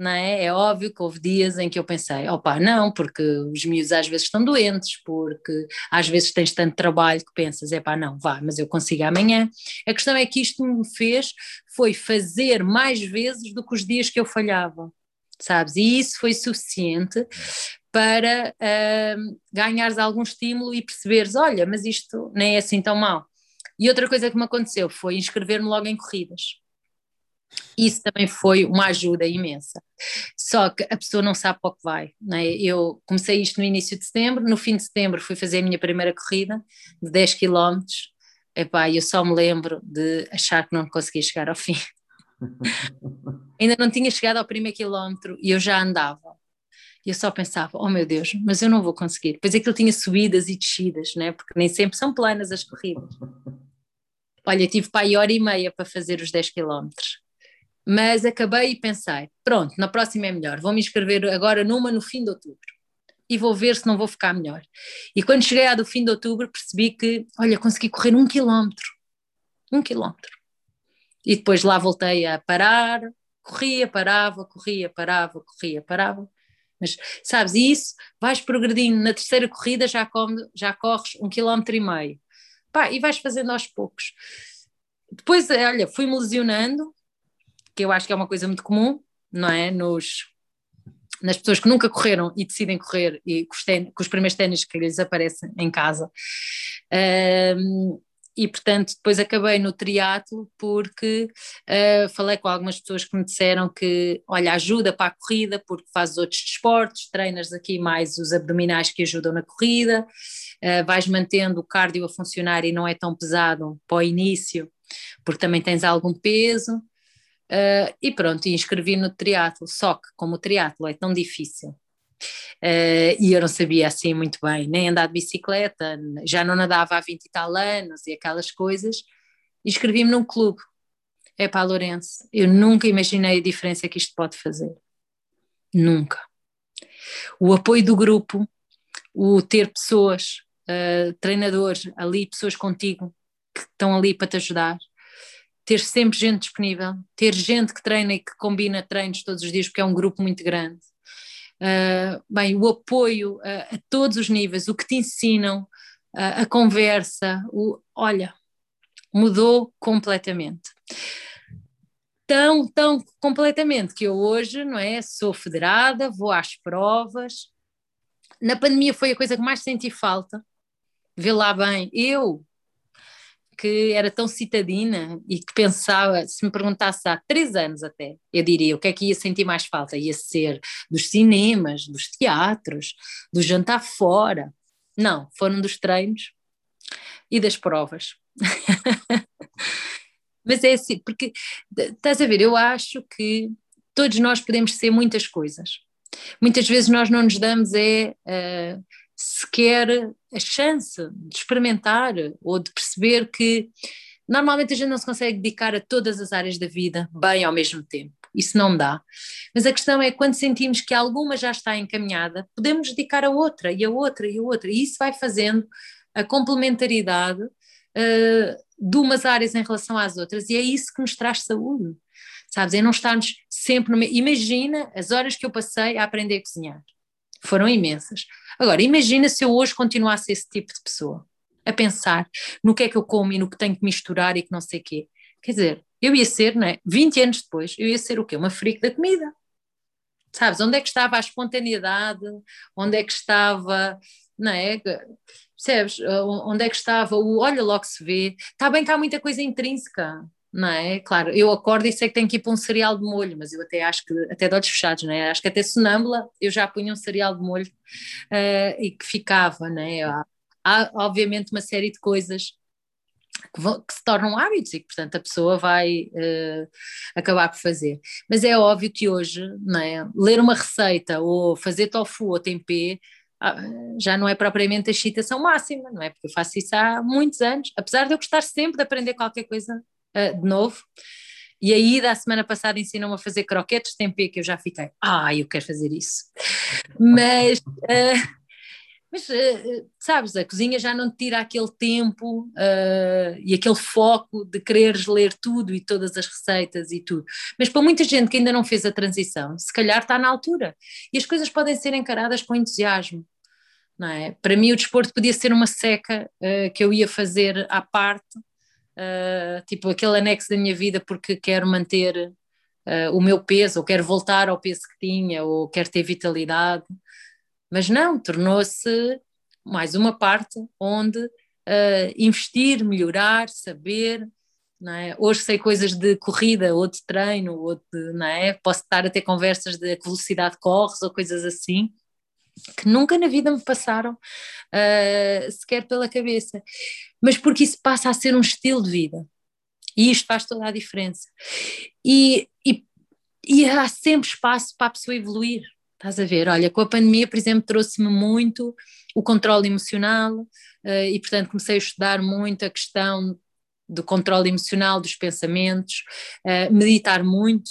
não é? É óbvio que houve dias em que eu pensei, opá, não, porque os miúdos às vezes estão doentes, porque às vezes tens tanto trabalho que pensas, é pá, não, vá, mas eu consigo amanhã. A questão é que isto me fez foi fazer mais vezes do que os dias que eu falhava, sabes? E isso foi suficiente para uh, ganhares algum estímulo e perceberes, olha, mas isto nem é assim tão mal. E outra coisa que me aconteceu foi inscrever-me logo em corridas isso também foi uma ajuda imensa. Só que a pessoa não sabe para o que vai. É? Eu comecei isto no início de setembro, no fim de setembro fui fazer a minha primeira corrida de 10 km epá, eu só me lembro de achar que não conseguia chegar ao fim. Ainda não tinha chegado ao primeiro quilómetro e eu já andava. E eu só pensava, oh meu Deus, mas eu não vou conseguir. Depois aquilo tinha subidas e descidas, né? porque nem sempre são planas as corridas. Olha, tive para aí hora e meia para fazer os 10 quilómetros. Mas acabei e pensei, pronto, na próxima é melhor. Vou me inscrever agora numa no fim de outubro. E vou ver se não vou ficar melhor. E quando cheguei à do fim de outubro, percebi que, olha, consegui correr um quilómetro. Um quilómetro. E depois lá voltei a parar, corria, parava, corria, parava, corria, parava. Mas, sabes, e isso vais progredindo. Na terceira corrida já, come, já corres um quilómetro e meio. Pá, e vais fazendo aos poucos. Depois, olha, fui-me lesionando, que eu acho que é uma coisa muito comum, não é? Nos, nas pessoas que nunca correram e decidem correr e com os, com os primeiros ténis que lhes aparecem em casa. Um, e portanto depois acabei no triatlo porque uh, falei com algumas pessoas que me disseram que olha ajuda para a corrida porque fazes outros desportos, treinas aqui mais os abdominais que ajudam na corrida, uh, vais mantendo o cardio a funcionar e não é tão pesado para o início porque também tens algum peso uh, e pronto, inscrevi no triatlo, só que como o triatlo é tão difícil Uh, e eu não sabia assim muito bem, nem andar de bicicleta, já não nadava há 20 e tal anos e aquelas coisas. Inscrevi-me num clube. É para Lourenço. Eu nunca imaginei a diferença que isto pode fazer. Nunca. O apoio do grupo, o ter pessoas, uh, treinadores ali, pessoas contigo que estão ali para te ajudar, ter sempre gente disponível, ter gente que treina e que combina treinos todos os dias, porque é um grupo muito grande uh, bem, o apoio a, a, todos os níveis, o que te ensinam, uh, a conversa, o, olha, mudou completamente. Tão, tão completamente que eu hoje, não é, sou federada, vou às provas. Na pandemia foi a coisa que mais senti falta, vê lá bem, eu que era tão citadina e que pensava, se me perguntasse há três anos até, eu diria o que é que ia sentir mais falta? Ia ser dos cinemas, dos teatros, do jantar fora. Não, foram dos treinos e das provas. Mas é assim, porque estás a ver, eu acho que todos nós podemos ser muitas coisas. Muitas vezes nós não nos damos é uh, sequer a chance de experimentar ou de perceber que normalmente a gente não se consegue dedicar a todas as áreas da vida bem ao mesmo tempo. Isso não dá. Mas a questão é quando sentimos que alguma já está encaminhada, podemos dedicar a outra e a outra e a outra. E isso vai fazendo a complementaridade uh, de umas áreas em relação às outras. E é isso que nos traz saúde. Sabes? É não estarmos sempre no. Imagina as horas que eu passei a aprender a cozinhar foram imensas. Agora, imagina se eu hoje continuasse esse tipo de pessoa, a pensar no que é que eu como e no que tenho que misturar e que não sei o quê. Quer dizer, eu ia ser, não é? 20 anos depois, eu ia ser o quê? Uma freak da comida. Sabes? Onde é que estava a espontaneidade? Onde é que estava, não é? Percebes? Onde é que estava o olha logo se vê? Está bem que há muita coisa intrínseca, não é? Claro, eu acordo e sei que tenho que ir para um cereal de molho, mas eu até acho que, até de olhos fechados, não é? Acho que até sonâmbula eu já punha um cereal de molho uh, e que ficava, não é? Há, há, obviamente uma série de coisas que, vão, que, se tornam hábitos e que, portanto, a pessoa vai uh, acabar por fazer. Mas é óbvio que hoje, não é? Ler uma receita ou fazer tofu ou tempê ah, já não é propriamente a excitação máxima, não é? Porque eu faço isso há muitos anos, apesar de eu gostar sempre de aprender qualquer coisa uh, de novo. E aí, da semana passada, ensinam-me a fazer croquetes de tempê, que eu já fiquei, ah, eu quero fazer isso. Mas, uh, mas uh, sabes, a cozinha já não te tira aquele tempo uh, e aquele foco de quereres ler tudo e todas as receitas e tudo. Mas para muita gente que ainda não fez a transição, se calhar está na altura. E as coisas podem ser encaradas com entusiasmo. Não é? Para mim, o desporto podia ser uma seca que eu ia fazer à parte uh, tipo aquele anexo da minha vida porque quero manter uh, o meu peso, ou quero voltar ao peso que tinha, ou quero ter vitalidade. Mas não, tornou-se mais uma parte onde uh, investir, melhorar, saber. É? Hoje sei coisas de corrida ou de treino, ou de, não é? posso estar a ter conversas de que velocidade corres ou coisas assim. Que nunca na vida me passaram uh, sequer pela cabeça, mas porque isso passa a ser um estilo de vida. E isto faz toda a diferença. E, e, e há sempre espaço para a pessoa evoluir. Estás a ver? Olha, com a pandemia, por exemplo, trouxe-me muito o controle emocional uh, e, portanto, comecei a estudar muito a questão do controle emocional dos pensamentos, uh, meditar muito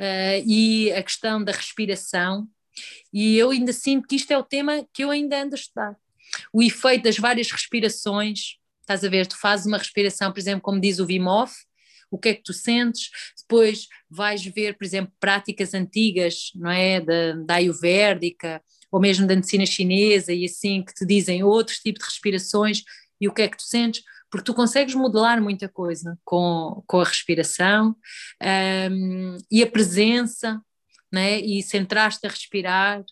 uh, e a questão da respiração. E eu ainda sinto que isto é o tema que eu ainda ando a estudar. O efeito das várias respirações, estás a ver? Tu fazes uma respiração, por exemplo, como diz o Wim Hof, o que é que tu sentes, depois vais ver, por exemplo, práticas antigas, não é, da, da ayurvédica, ou mesmo da medicina chinesa e assim, que te dizem outros tipos de respirações e o que é que tu sentes, porque tu consegues modelar muita coisa com, com a respiração um, e a presença, né? e centraste a respirar,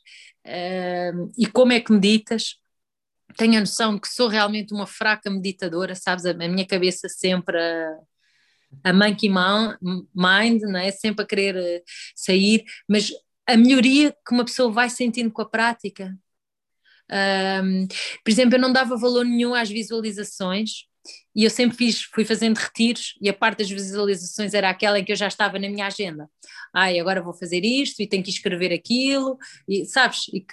um, e como é que meditas, tenho a noção de que sou realmente uma fraca meditadora, sabes, a, minha cabeça sempre a, a monkey mind, não é? sempre a querer eh, sair, mas a melhoria que uma pessoa vai sentindo com a prática. Um, por exemplo, eu não dava valor nenhum às visualizações e eu sempre fiz, fui fazendo retiros e a parte das visualizações era aquela em que eu já estava na minha agenda. Ai, agora vou fazer isto e tenho que escrever aquilo, e sabes? E,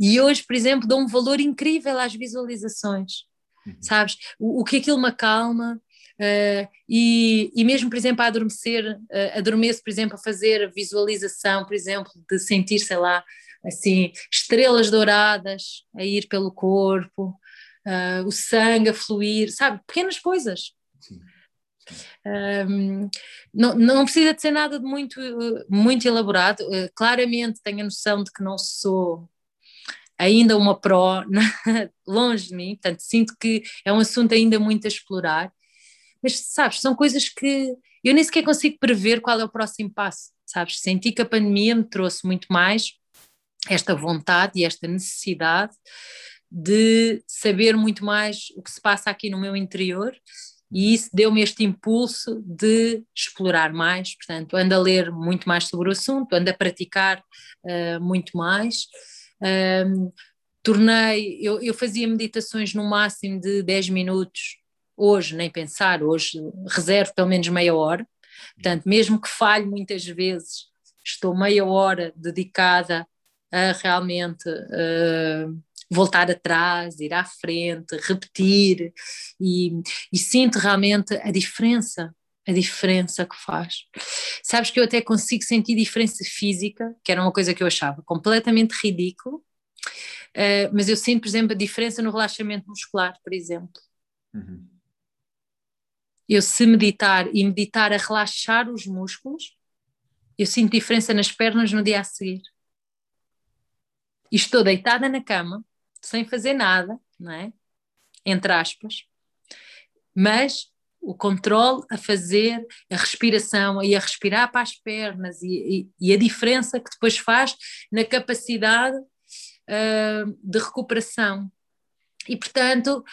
e hoje, por exemplo, dou um valor incrível às visualizações, uhum. sabes? O, o que aquilo me acalma, Uh, e, e mesmo, por exemplo, a adormecer, uh, adormeço, por exemplo, a fazer visualização, por exemplo, de sentir, sei lá, assim, estrelas douradas a ir pelo corpo, uh, o sangue a fluir, sabe? Pequenas coisas. Sim. Um, não, não precisa de ser nada de muito, muito elaborado. Uh, claramente tenho a noção de que não sou ainda uma pró, longe de mim, portanto sinto que é um assunto ainda muito a explorar, mas sabes, são coisas que eu nem sequer consigo prever qual é o próximo passo, sabes? Senti que a pandemia me trouxe muito mais esta vontade e esta necessidade de saber muito mais o que se passa aqui no meu interior e isso deu-me este impulso de explorar mais, portanto, ando a ler muito mais sobre o assunto, ando a praticar uh, muito mais. Um, tornei, eu, eu fazia meditações no máximo de 10 minutos, hoje nem pensar, hoje reservo pelo menos meia hora, portanto, mesmo que falhe muitas vezes, estou meia hora dedicada a realmente uh, voltar atrás, ir à frente, repetir, e, e sinto realmente a diferença a diferença que faz. Sabes que eu até consigo sentir diferença física, que era uma coisa que eu achava completamente ridículo, uh, mas eu sinto, por exemplo, a diferença no relaxamento muscular, por exemplo. Uhum. Eu se meditar e meditar a relaxar os músculos, eu sinto diferença nas pernas no dia a seguir. E estou deitada na cama, sem fazer nada, não é? Entre aspas, mas o controle a fazer, a respiração e a respirar para as pernas e, e, e a diferença que depois faz na capacidade uh, de recuperação. E portanto,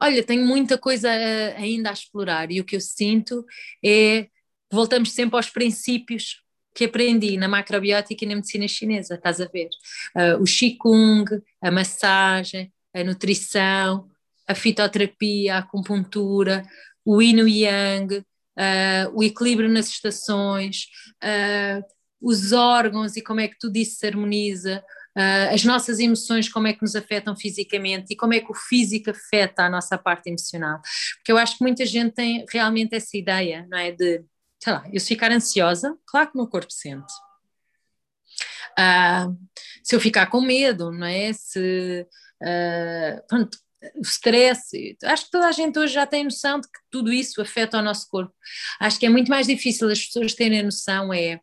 olha, tenho muita coisa ainda a explorar e o que eu sinto é voltamos sempre aos princípios que aprendi na macrobiótica e na medicina chinesa, estás a ver? Uh, o Qigong, a massagem, a nutrição, a fitoterapia, a acupuntura, o yin e yang, uh, o equilíbrio nas estações, uh, os órgãos e como é que tudo isso se harmoniza, as nossas emoções, como é que nos afetam fisicamente e como é que o físico afeta a nossa parte emocional. Porque eu acho que muita gente tem realmente essa ideia, não é? De sei lá, eu se ficar ansiosa, claro que o meu corpo sente. Uh, se eu ficar com medo, não é? Se, uh, pronto, o stress, acho que toda a gente hoje já tem noção de que tudo isso afeta o nosso corpo. Acho que é muito mais difícil as pessoas terem a noção é,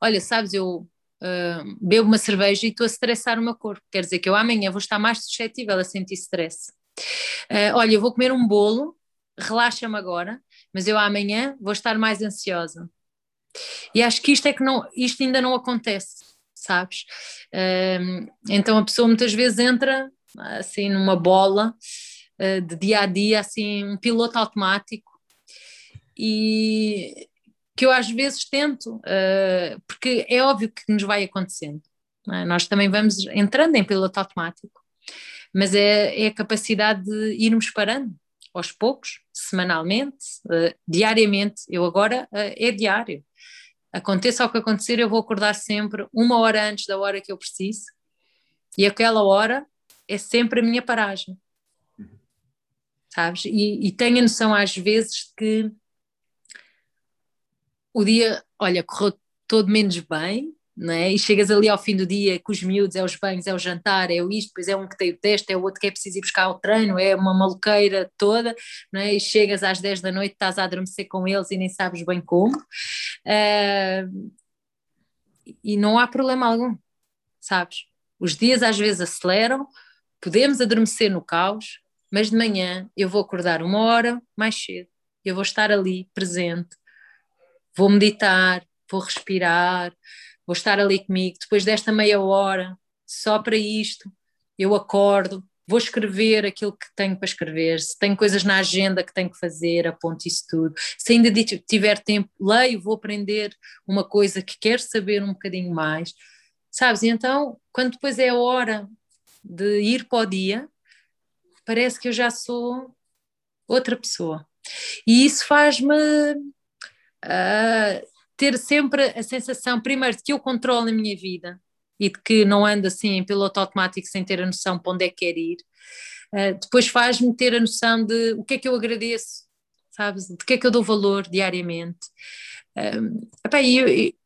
olha, sabes, eu uh, bebo uma cerveja e estou a estressar o meu corpo, quer dizer que eu amanhã vou estar mais suscetível a sentir stress. Uh, olha, eu vou comer um bolo, relaxa-me agora, mas eu amanhã vou estar mais ansiosa. E acho que isto é que não, isto ainda não acontece, sabes? Então a pessoa muitas vezes entra assim numa bola uh, de dia a dia, assim, um piloto automático, e que eu às vezes tento, uh, porque é óbvio que nos vai acontecendo. É? Nós também vamos entrando em piloto automático, mas é, é a capacidade de irmos parando aos poucos, semanalmente, uh, diariamente. Eu agora uh, é diário. Aconteça o que acontecer, eu vou acordar sempre uma hora antes da hora que eu preciso, e aquela hora é sempre a minha paragem. Sabes? E, e tenho a noção às vezes que o dia, olha, correu todo menos bem, não é? E chegas ali ao fim do dia com os miúdos, é os banhos, é o jantar, é o isto, depois é um que tem o teste, é o outro que é preciso ir buscar o treino, é uma maluqueira toda, não é? E chegas às 10 da noite, estás a adormecer com eles e nem sabes bem como. Uh, e não há problema algum, sabes? Os dias às vezes aceleram, podemos adormecer no caos, mas de manhã eu vou acordar uma hora mais cedo, eu vou estar ali presente, vou meditar, vou respirar, vou estar ali comigo. Depois desta meia hora, só para isto, eu acordo, vou escrever aquilo que tenho para escrever. Se tenho coisas na agenda que tenho que fazer, aponto isso tudo. Se ainda tiver tempo, leio, vou aprender uma coisa que quero saber um bocadinho mais. Sabes? E então, quando depois é a hora de ir para o dia, parece que eu já sou outra pessoa. E isso faz-me uh, ter sempre a sensação, primeiro, de que eu controlo a minha vida e de que não ando assim em piloto automático sem ter a noção para onde é que quer ir. Uh, depois faz-me ter a noção de o que é que eu agradeço, sabes? De que é que eu dou valor diariamente. Um, epá, e,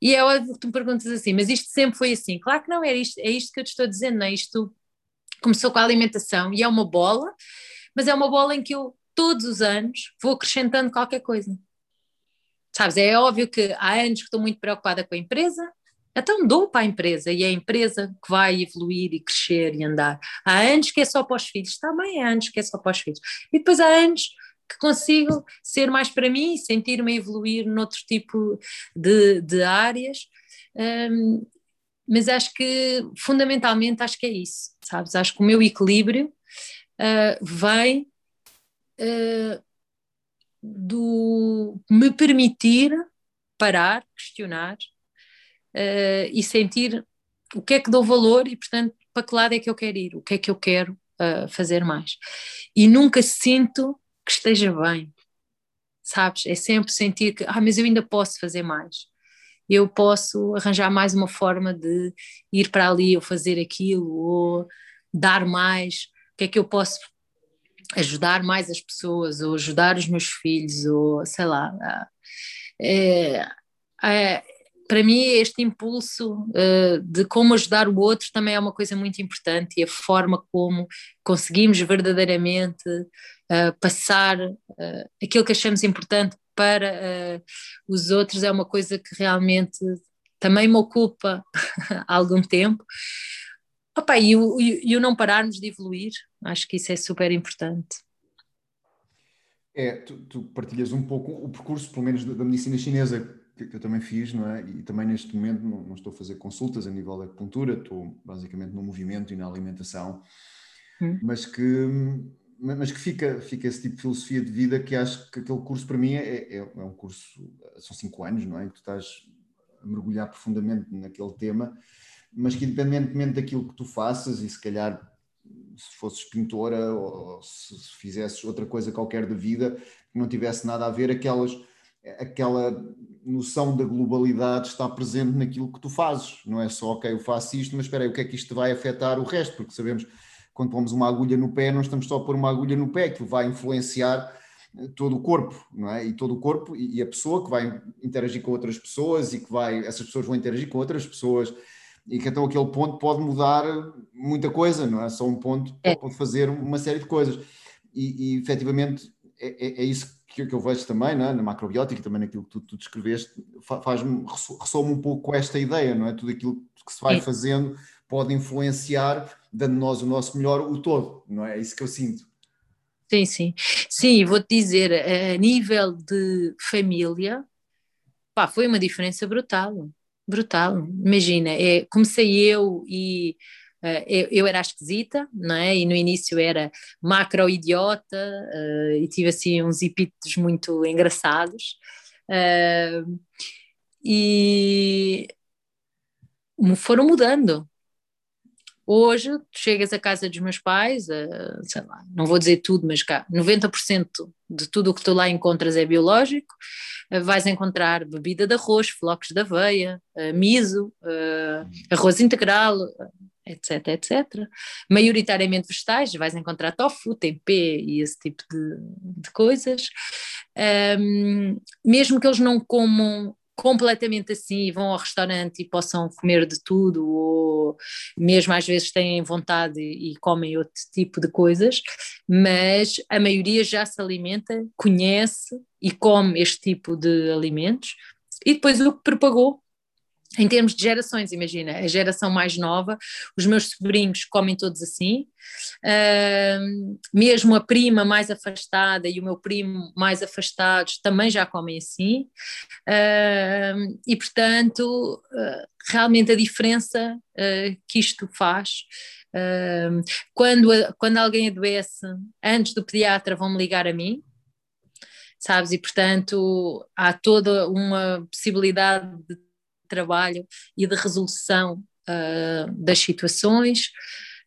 e é óbvio que tu me perguntas assim, mas isto sempre foi assim? Claro que não, é isto, é isto que eu te estou dizendo, não é? Isto começou com a alimentação e é uma bola, mas é uma bola em que eu todos os anos vou acrescentando qualquer coisa. Sabes, é óbvio que há anos que estou muito preocupada com a empresa, então dou para a empresa e é a empresa que vai evoluir e crescer e andar. Há anos que é só para os filhos, também há anos que é só para os filhos. E depois há anos que consigo ser mais para mim, sentir-me evoluir noutro tipo de, de áreas. Um, mas acho que fundamentalmente acho que é isso, sabes? Acho que o meu equilíbrio uh, vem uh, do me permitir parar, questionar uh, e sentir o que é que dou valor e, portanto, para que lado é que eu quero ir, o que é que eu quero uh, fazer mais. E nunca sinto que esteja bem, sabes? É sempre sentir que, ah, mas eu ainda posso fazer mais. Eu posso arranjar mais uma forma de ir para ali ou fazer aquilo ou dar mais. O que é que eu posso ajudar mais as pessoas ou ajudar os meus filhos ou sei lá é, é, para mim este impulso uh, de como ajudar o outro também é uma coisa muito importante e a forma como conseguimos verdadeiramente uh, passar uh, aquilo que achamos importante para os outros é uma coisa que realmente também me ocupa há algum tempo. Opa, e o não pararmos de evoluir, acho que isso é super importante. É, tu, tu, partilhas um pouco o percurso, pelo menos da, da medicina chinesa, que, que, eu também fiz, não é? E também neste momento não, não, estou a fazer consultas a nível da acupuntura, estou basicamente no movimento e na alimentação, hum. mas que mas que fica, fica esse tipo de filosofia de vida que acho que aquele curso para mim é, é, é um curso, são cinco anos, não é? Que tu estás a mergulhar profundamente naquele tema mas que independentemente daquilo que tu faças, e se calhar se fosses pintora ou se fizesses outra coisa qualquer da vida, que não tivesse nada a ver, aquelas, aquela noção da globalidade está presente naquilo que tu fazes. Não é só, ok, eu faço isto, mas espera aí, o que é que isto vai afetar o resto? Porque sabemos quando pomos uma agulha no pé, não estamos só a pôr uma agulha no pé, que vai influenciar todo o corpo, não é? E todo o corpo e a pessoa que vai interagir com outras pessoas e que vai, essas pessoas vão interagir com outras pessoas e que então aquele ponto pode mudar muita coisa, não é? Só um ponto é. pode fazer uma série de coisas. E, e efetivamente é, é, é isso que, eu vejo também, não é? na macrobiótica, também naquilo que tu, tu descreveste, faz-me, ressoa-me um pouco com esta ideia, não é? Tudo aquilo que se vai fazendo pode influenciar, dando nós o nosso melhor, o todo, não é? É isso que eu sinto. Sim, sim. Sim, vou-te dizer, a nível de família, pá, foi uma diferença brutal brutal. Imagina, é, comecei eu e uh, eu, eu, era esquisita, não é? E no início era macro-idiota uh, e tive assim uns epítetos muito engraçados. Uh, e foram mudando. Hoje, chegas à casa dos meus pais, uh, sei lá, não vou dizer tudo, mas cá, 90% de tudo o que tu lá encontras é biológico. Uh, vais encontrar bebida de arroz, flocos de aveia, uh, miso, arroz integral, etc, etc. Maioritariamente vegetais, vais encontrar tofu, tempê e esse tipo de, de coisas. Um, mesmo que eles não comam completamente assim e vão ao restaurante e possam comer de tudo, ou mesmo às vezes têm vontade e, comem outro tipo de coisas, mas a maioria já se alimenta, conhece e come este tipo de alimentos, e depois o que propagou em termos de gerações, imagina, a geração mais nova, os meus sobrinhos comem todos assim, uh, mesmo a prima mais afastada e o meu primo mais afastados também já comem assim, uh, e portanto, uh, realmente a diferença ah, que isto faz. quando, quando alguém adoece, antes do pediatra vão me ligar a mim, sabes? E portanto há toda uma possibilidade de trabalho e de resolução uh, das situações,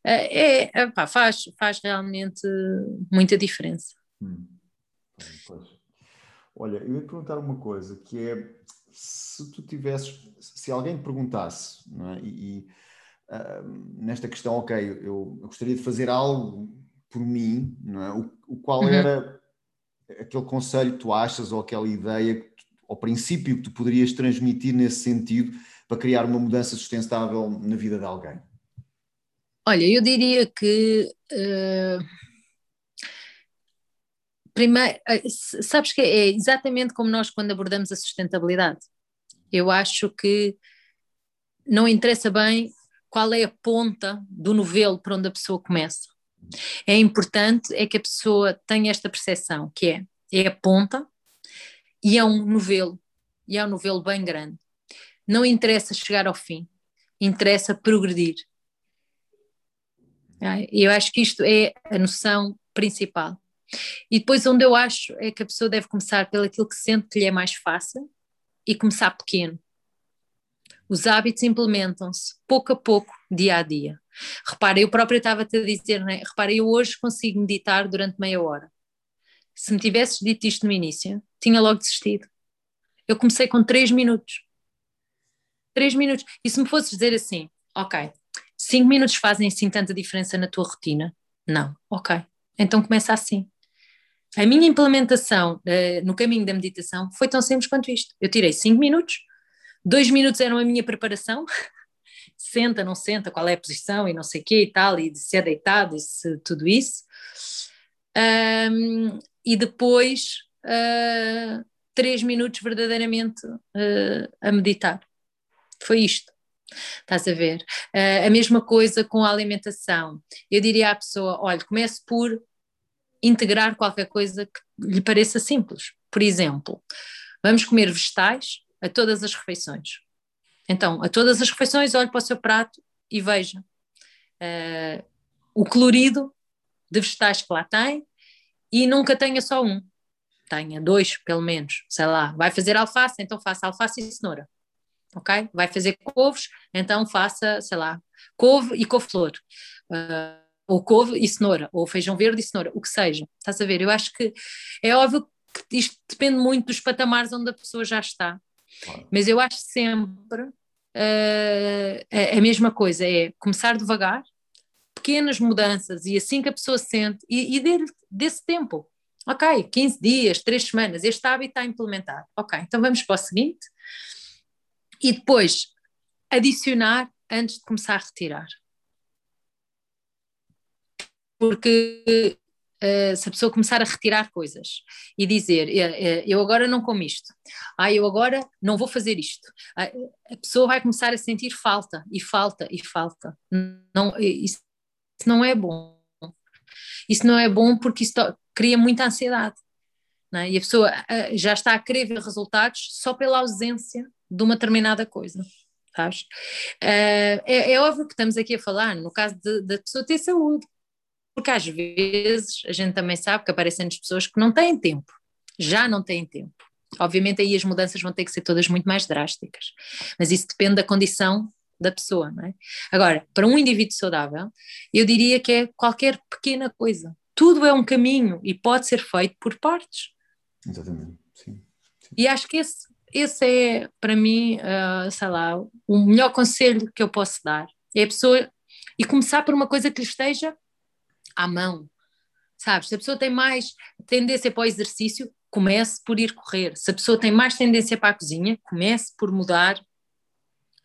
uh, é, epá, faz, faz realmente muita diferença. Hum. Olha, eu ia perguntar uma coisa, que é se tu tivesses, se alguém te perguntasse, é? e, e uh, nesta questão, ok, eu, eu, gostaria de fazer algo por mim, não é? o, o qual uhum. era aquele conselho que tu achas ou aquela ideia ao princípio que tu poderias transmitir nesse sentido para criar uma mudança sustentável na vida de alguém? Olha, eu diria que uh, primeiro, eh, sabes que é exatamente como nós quando abordamos a sustentabilidade. Eu acho que não interessa bem qual é a ponta do novelo para onde a pessoa começa. É importante é que a pessoa tenha esta percepção, que é, é a ponta, e é um novelo, e é um novelo bem grande. Não interessa chegar ao fim, interessa progredir. E eu acho que isto é a noção principal. E depois, onde eu acho é que a pessoa deve começar pelo aquilo que sente que lhe é mais fácil e começar pequeno. Os hábitos implementam-se pouco a pouco, dia a dia. Repara, eu própria estava-te a dizer, né? repara, eu hoje consigo meditar durante meia hora. Se me tivesses dito isto no início, tinha logo desistido. Eu comecei com três minutos. Três minutos. E se me fosses dizer assim, ok, cinco minutos fazem assim tanta diferença na tua rotina? Não, ok. Então começa assim. A minha implementação uh, no caminho da meditação foi tão simples quanto isto. Eu tirei cinco minutos, dois minutos eram a minha preparação, senta, não senta, qual é a posição e não sei o quê e tal, e se é deitado e se tudo isso. Um, e depois uh, três minutos verdadeiramente uh, a meditar. Foi isto. Estás a ver? Uh, a mesma coisa com a alimentação. Eu diria à pessoa: olha, comece por integrar qualquer coisa que lhe pareça simples. Por exemplo, vamos comer vegetais a todas as refeições. Então, a todas as refeições, olhe para o seu prato e veja uh, o colorido de vegetais que lá tem e nunca tenha só um tenha dois, pelo menos, sei lá, vai fazer alface, então faça alface e cenoura, ok? Vai fazer couves, então faça, sei lá, couve e couve-flor, uh, ou couve e cenoura, ou feijão verde e cenoura, o que seja, estás a ver? Eu acho que é óbvio que isto depende muito dos patamares onde a pessoa já está, claro. mas eu acho sempre uh, a, a mesma coisa, é começar devagar, pequenas mudanças e assim que a pessoa sente, e, e desse tempo, Ok, 15 dias, 3 semanas, este hábito está implementado. Ok, então vamos para o seguinte. E depois adicionar antes de começar a retirar. Porque uh, se a pessoa começar a retirar coisas e dizer uh, uh, eu agora não como isto, ah, eu agora não vou fazer isto, a pessoa vai começar a sentir falta e falta e falta. Não, isso não é bom. Isso não é bom porque isso cria muita ansiedade. É? E a pessoa uh, já está a querer ver resultados só pela ausência de uma determinada coisa. Sabes? Uh, é, é, óbvio que estamos aqui a falar no caso da pessoa ter saúde, porque às vezes a gente também sabe que aparecem-nos pessoas que não têm tempo, já não têm tempo. Obviamente aí as mudanças vão ter que ser todas muito mais drásticas, mas isso depende da condição da pessoa, não é? Agora, para um indivíduo saudável, eu diria que é qualquer pequena coisa. Tudo é um caminho e pode ser feito por partes. Exatamente, sim. sim. E acho que esse, esse é, para mim, uh, sei lá, o melhor conselho que eu posso dar. É a pessoa. E começar por uma coisa que lhe esteja à mão. Sabes? Se a pessoa tem mais tendência para o exercício, comece por ir correr. Se a pessoa tem mais tendência para a cozinha, comece por mudar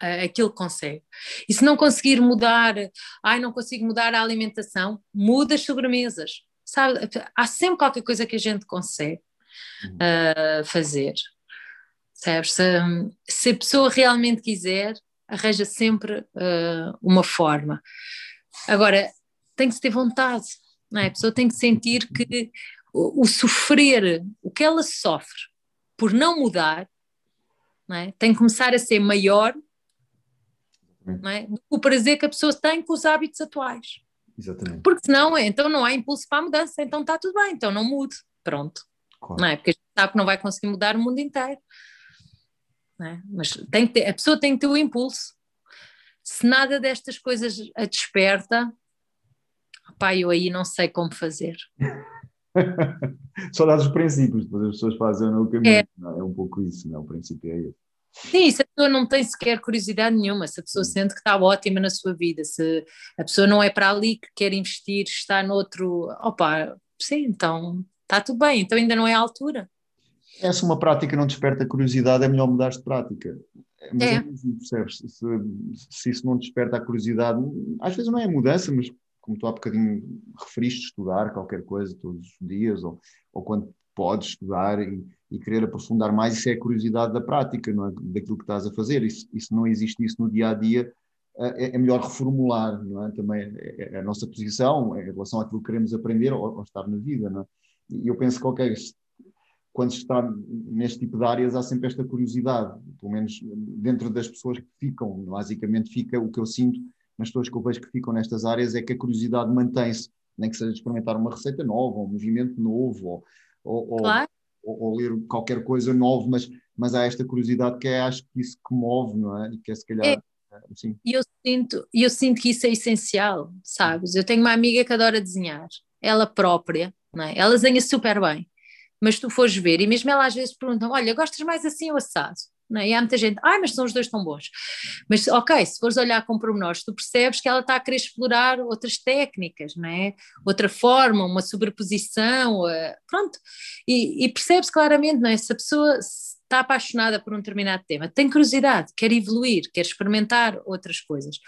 aquilo que consegue. E se não conseguir mudar, ai, não consigo mudar a alimentação, muda as sobremesas. Sabe? Há sempre qualquer coisa que a gente consegue uh, fazer. Sabes? Se, se, a pessoa realmente quiser, arranja sempre uh, uma forma. Agora, tem que se ter vontade, não é? A pessoa tem que sentir que o, o sofrer, o que ela sofre por não mudar, não é? tem que começar a ser maior não é? o prazer que a pessoa tem com os hábitos atuais. Exatamente. Porque senão, então não há impulso para a mudança, então está tudo bem, então não mude, pronto. Claro. Não é? Porque a gente sabe que não vai conseguir mudar o mundo inteiro. É? Mas tem que ter, a pessoa tem que ter o impulso. Se nada destas coisas a desperta, pá, eu aí não sei como fazer. Só dados os princípios, depois as pessoas fazem o caminho. É. Não, é um pouco isso, não? É? o princípio é esse. Sim, se a pessoa não tem sequer curiosidade nenhuma, se a pessoa sente que está ótima na sua vida, se a pessoa não é para ali que quer investir, está noutro, opa, sim, então está tudo bem, então ainda não é a altura. É, se uma prática não desperta curiosidade, é melhor mudar de prática. Mas é. é percebes? Se, se isso não desperta a curiosidade, às vezes não é a mudança, mas como tu há bocadinho referiste, estudar qualquer coisa todos os dias, ou, ou quando podes estudar e, e, querer aprofundar mais, isso é a curiosidade da prática, não é? daquilo que estás a fazer. Isso, isso não existe isso no dia a dia, é, é melhor reformular, não é? Também é, é, a nossa posição em relação àquilo que queremos aprender ou, estar na vida, não é? E eu penso que, ok, quando se está neste tipo de áreas há sempre esta curiosidade, pelo menos dentro das pessoas que ficam, basicamente fica o que eu sinto nas pessoas que eu vejo que ficam nestas áreas é que a curiosidade mantém-se, nem que seja experimentar uma receita nova, um movimento novo, ou, ou, claro. Ou, ou, ler qualquer coisa nova, mas, mas há esta curiosidade que é, acho que isso que move, não é? E que é se calhar. É. Sim. E eu sinto, eu sinto que isso é essencial, sabes? Eu tenho uma amiga que adora desenhar, ela própria, não é? ela desenha super bem, mas tu fores ver, e mesmo ela às vezes pergunta: Olha, gostas mais assim ou assado? Não é? E há muita gente, ai, mas são os dois tão bons. Mas, ok, se fores olhar com pormenores, tu percebes que ela está a querer explorar outras técnicas, não é? Outra forma, uma sobreposição, uh, pronto. E, e percebes claramente, não é? Se a pessoa está apaixonada por um determinado tema, tem curiosidade, quer evoluir, quer experimentar outras coisas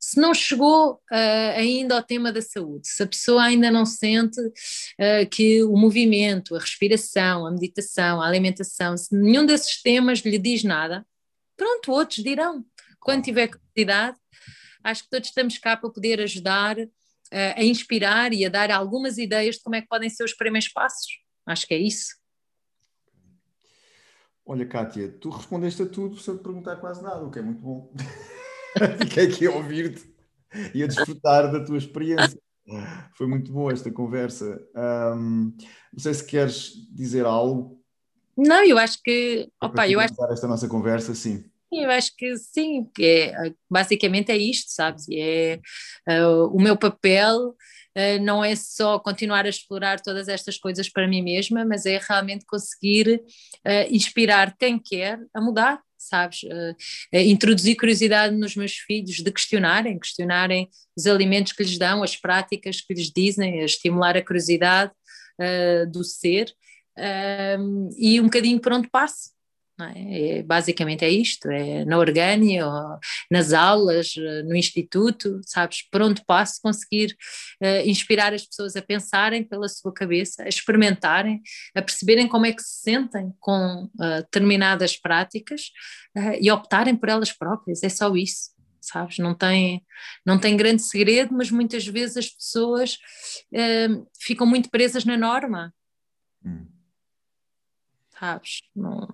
se não chegou uh, ainda ao tema da saúde, se a pessoa ainda não sente uh, que o movimento, a respiração, a meditação, a alimentação, se nenhum desses temas lhe diz nada, pronto, outros dirão. Quando tiver curiosidade, acho que todos estamos cá para poder ajudar uh, a inspirar e a dar algumas ideias de como é que podem ser os primeiros passos. Acho que é isso. Olha, Kátia, tu respondeste a tudo sem perguntar quase nada, o que é muito bom. Fiquei aqui a ouvir-te e a desfrutar da tua experiência. Foi muito boa esta conversa. Um, não sei se queres dizer algo. Não, eu acho que. Opa, eu acho esta nossa conversa, sim. Eu acho que sim, que é, basicamente é isto, sabes? É, uh, o meu papel uh, não é só continuar a explorar todas estas coisas para mim mesma, mas é realmente conseguir uh, inspirar quem quer a mudar, sabes? Uh, introduzir curiosidade nos meus filhos de questionarem, questionarem os alimentos que lhes dão, as práticas que lhes dizem, estimular a curiosidade uh, do ser e um bocadinho por onde passo. É? É, basicamente é isto, é na Orgânia, nas aulas, no instituto, sabes, por onde passo conseguir uh, inspirar as pessoas a pensarem pela sua cabeça, a experimentarem, a perceberem como é que se sentem com uh, determinadas práticas uh, e optarem por elas próprias, é só isso. Sabes, não tem, não tem grande segredo, mas muitas vezes as pessoas ficam muito presas na norma. Hum. Sabes? Não,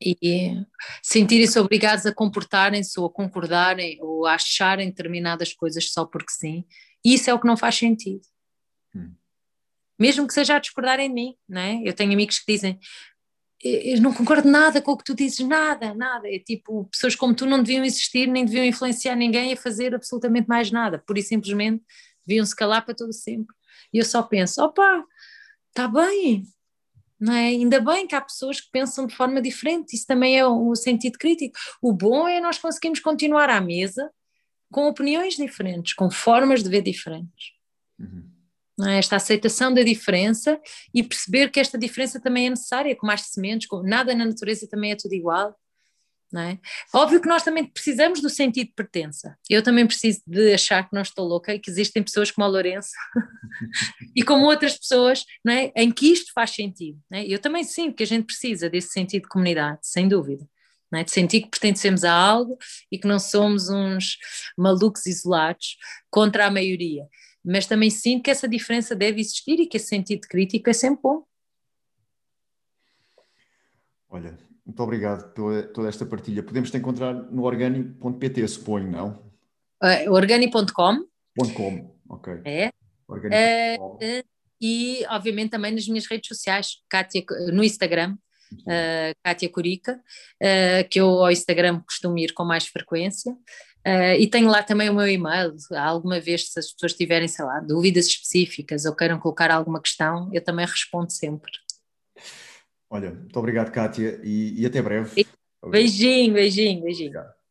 e sentirem-se obrigados a comportarem-se ou a concordarem ou a acharem determinadas coisas só porque sim, isso é o que não faz sentido. Hum. Mesmo que seja a discordarem de mim, não é? Eu tenho amigos que dizem eu não concordo nada com o que tu dizes, nada, nada. É tipo, pessoas como tu não deviam existir, nem deviam influenciar ninguém a fazer absolutamente mais nada, por e simplesmente deviam se calar para todo sempre. E eu só penso, opa, está bem, não é? Ainda bem que há pessoas que pensam de forma diferente, isso também é o sentido crítico. O bom é nós conseguimos continuar à mesa com opiniões diferentes, com formas de ver diferentes. Uhum. É? Esta aceitação da diferença e perceber que esta diferença também é necessária, como as sementes, como nada na natureza também é tudo igual. É? Óbvio que nós também precisamos do sentido de pertença. Eu também preciso de achar que não estou louca e que existem pessoas como a Lourenço e como outras pessoas é? em que isto faz sentido. É? Eu também sinto que a gente precisa desse sentido de comunidade, sem dúvida. É? De sentir que pertencemos a algo e que não somos uns malucos isolados contra a maioria. Mas também sinto que essa diferença deve existir e que esse sentido crítico é sempre bom. Olha, muito obrigado por toda esta partilha. Podemos te encontrar no organi.pt, suponho, não? Uh, organi.com. .com, ok. É. Uh, e, obviamente, também nas minhas redes sociais, Kátia, no Instagram, uh, Kátia Curica, uh, que eu ao Instagram costumo ir com mais frequência. Uh, e tenho lá também o meu e-mail. Alguma vez, se as pessoas tiverem, sei lá, dúvidas específicas ou queiram colocar alguma questão, eu também respondo sempre. Olha, muito obrigado, Kátia, e, e até breve. Beijinho, beijinho, beijinho. Obrigado.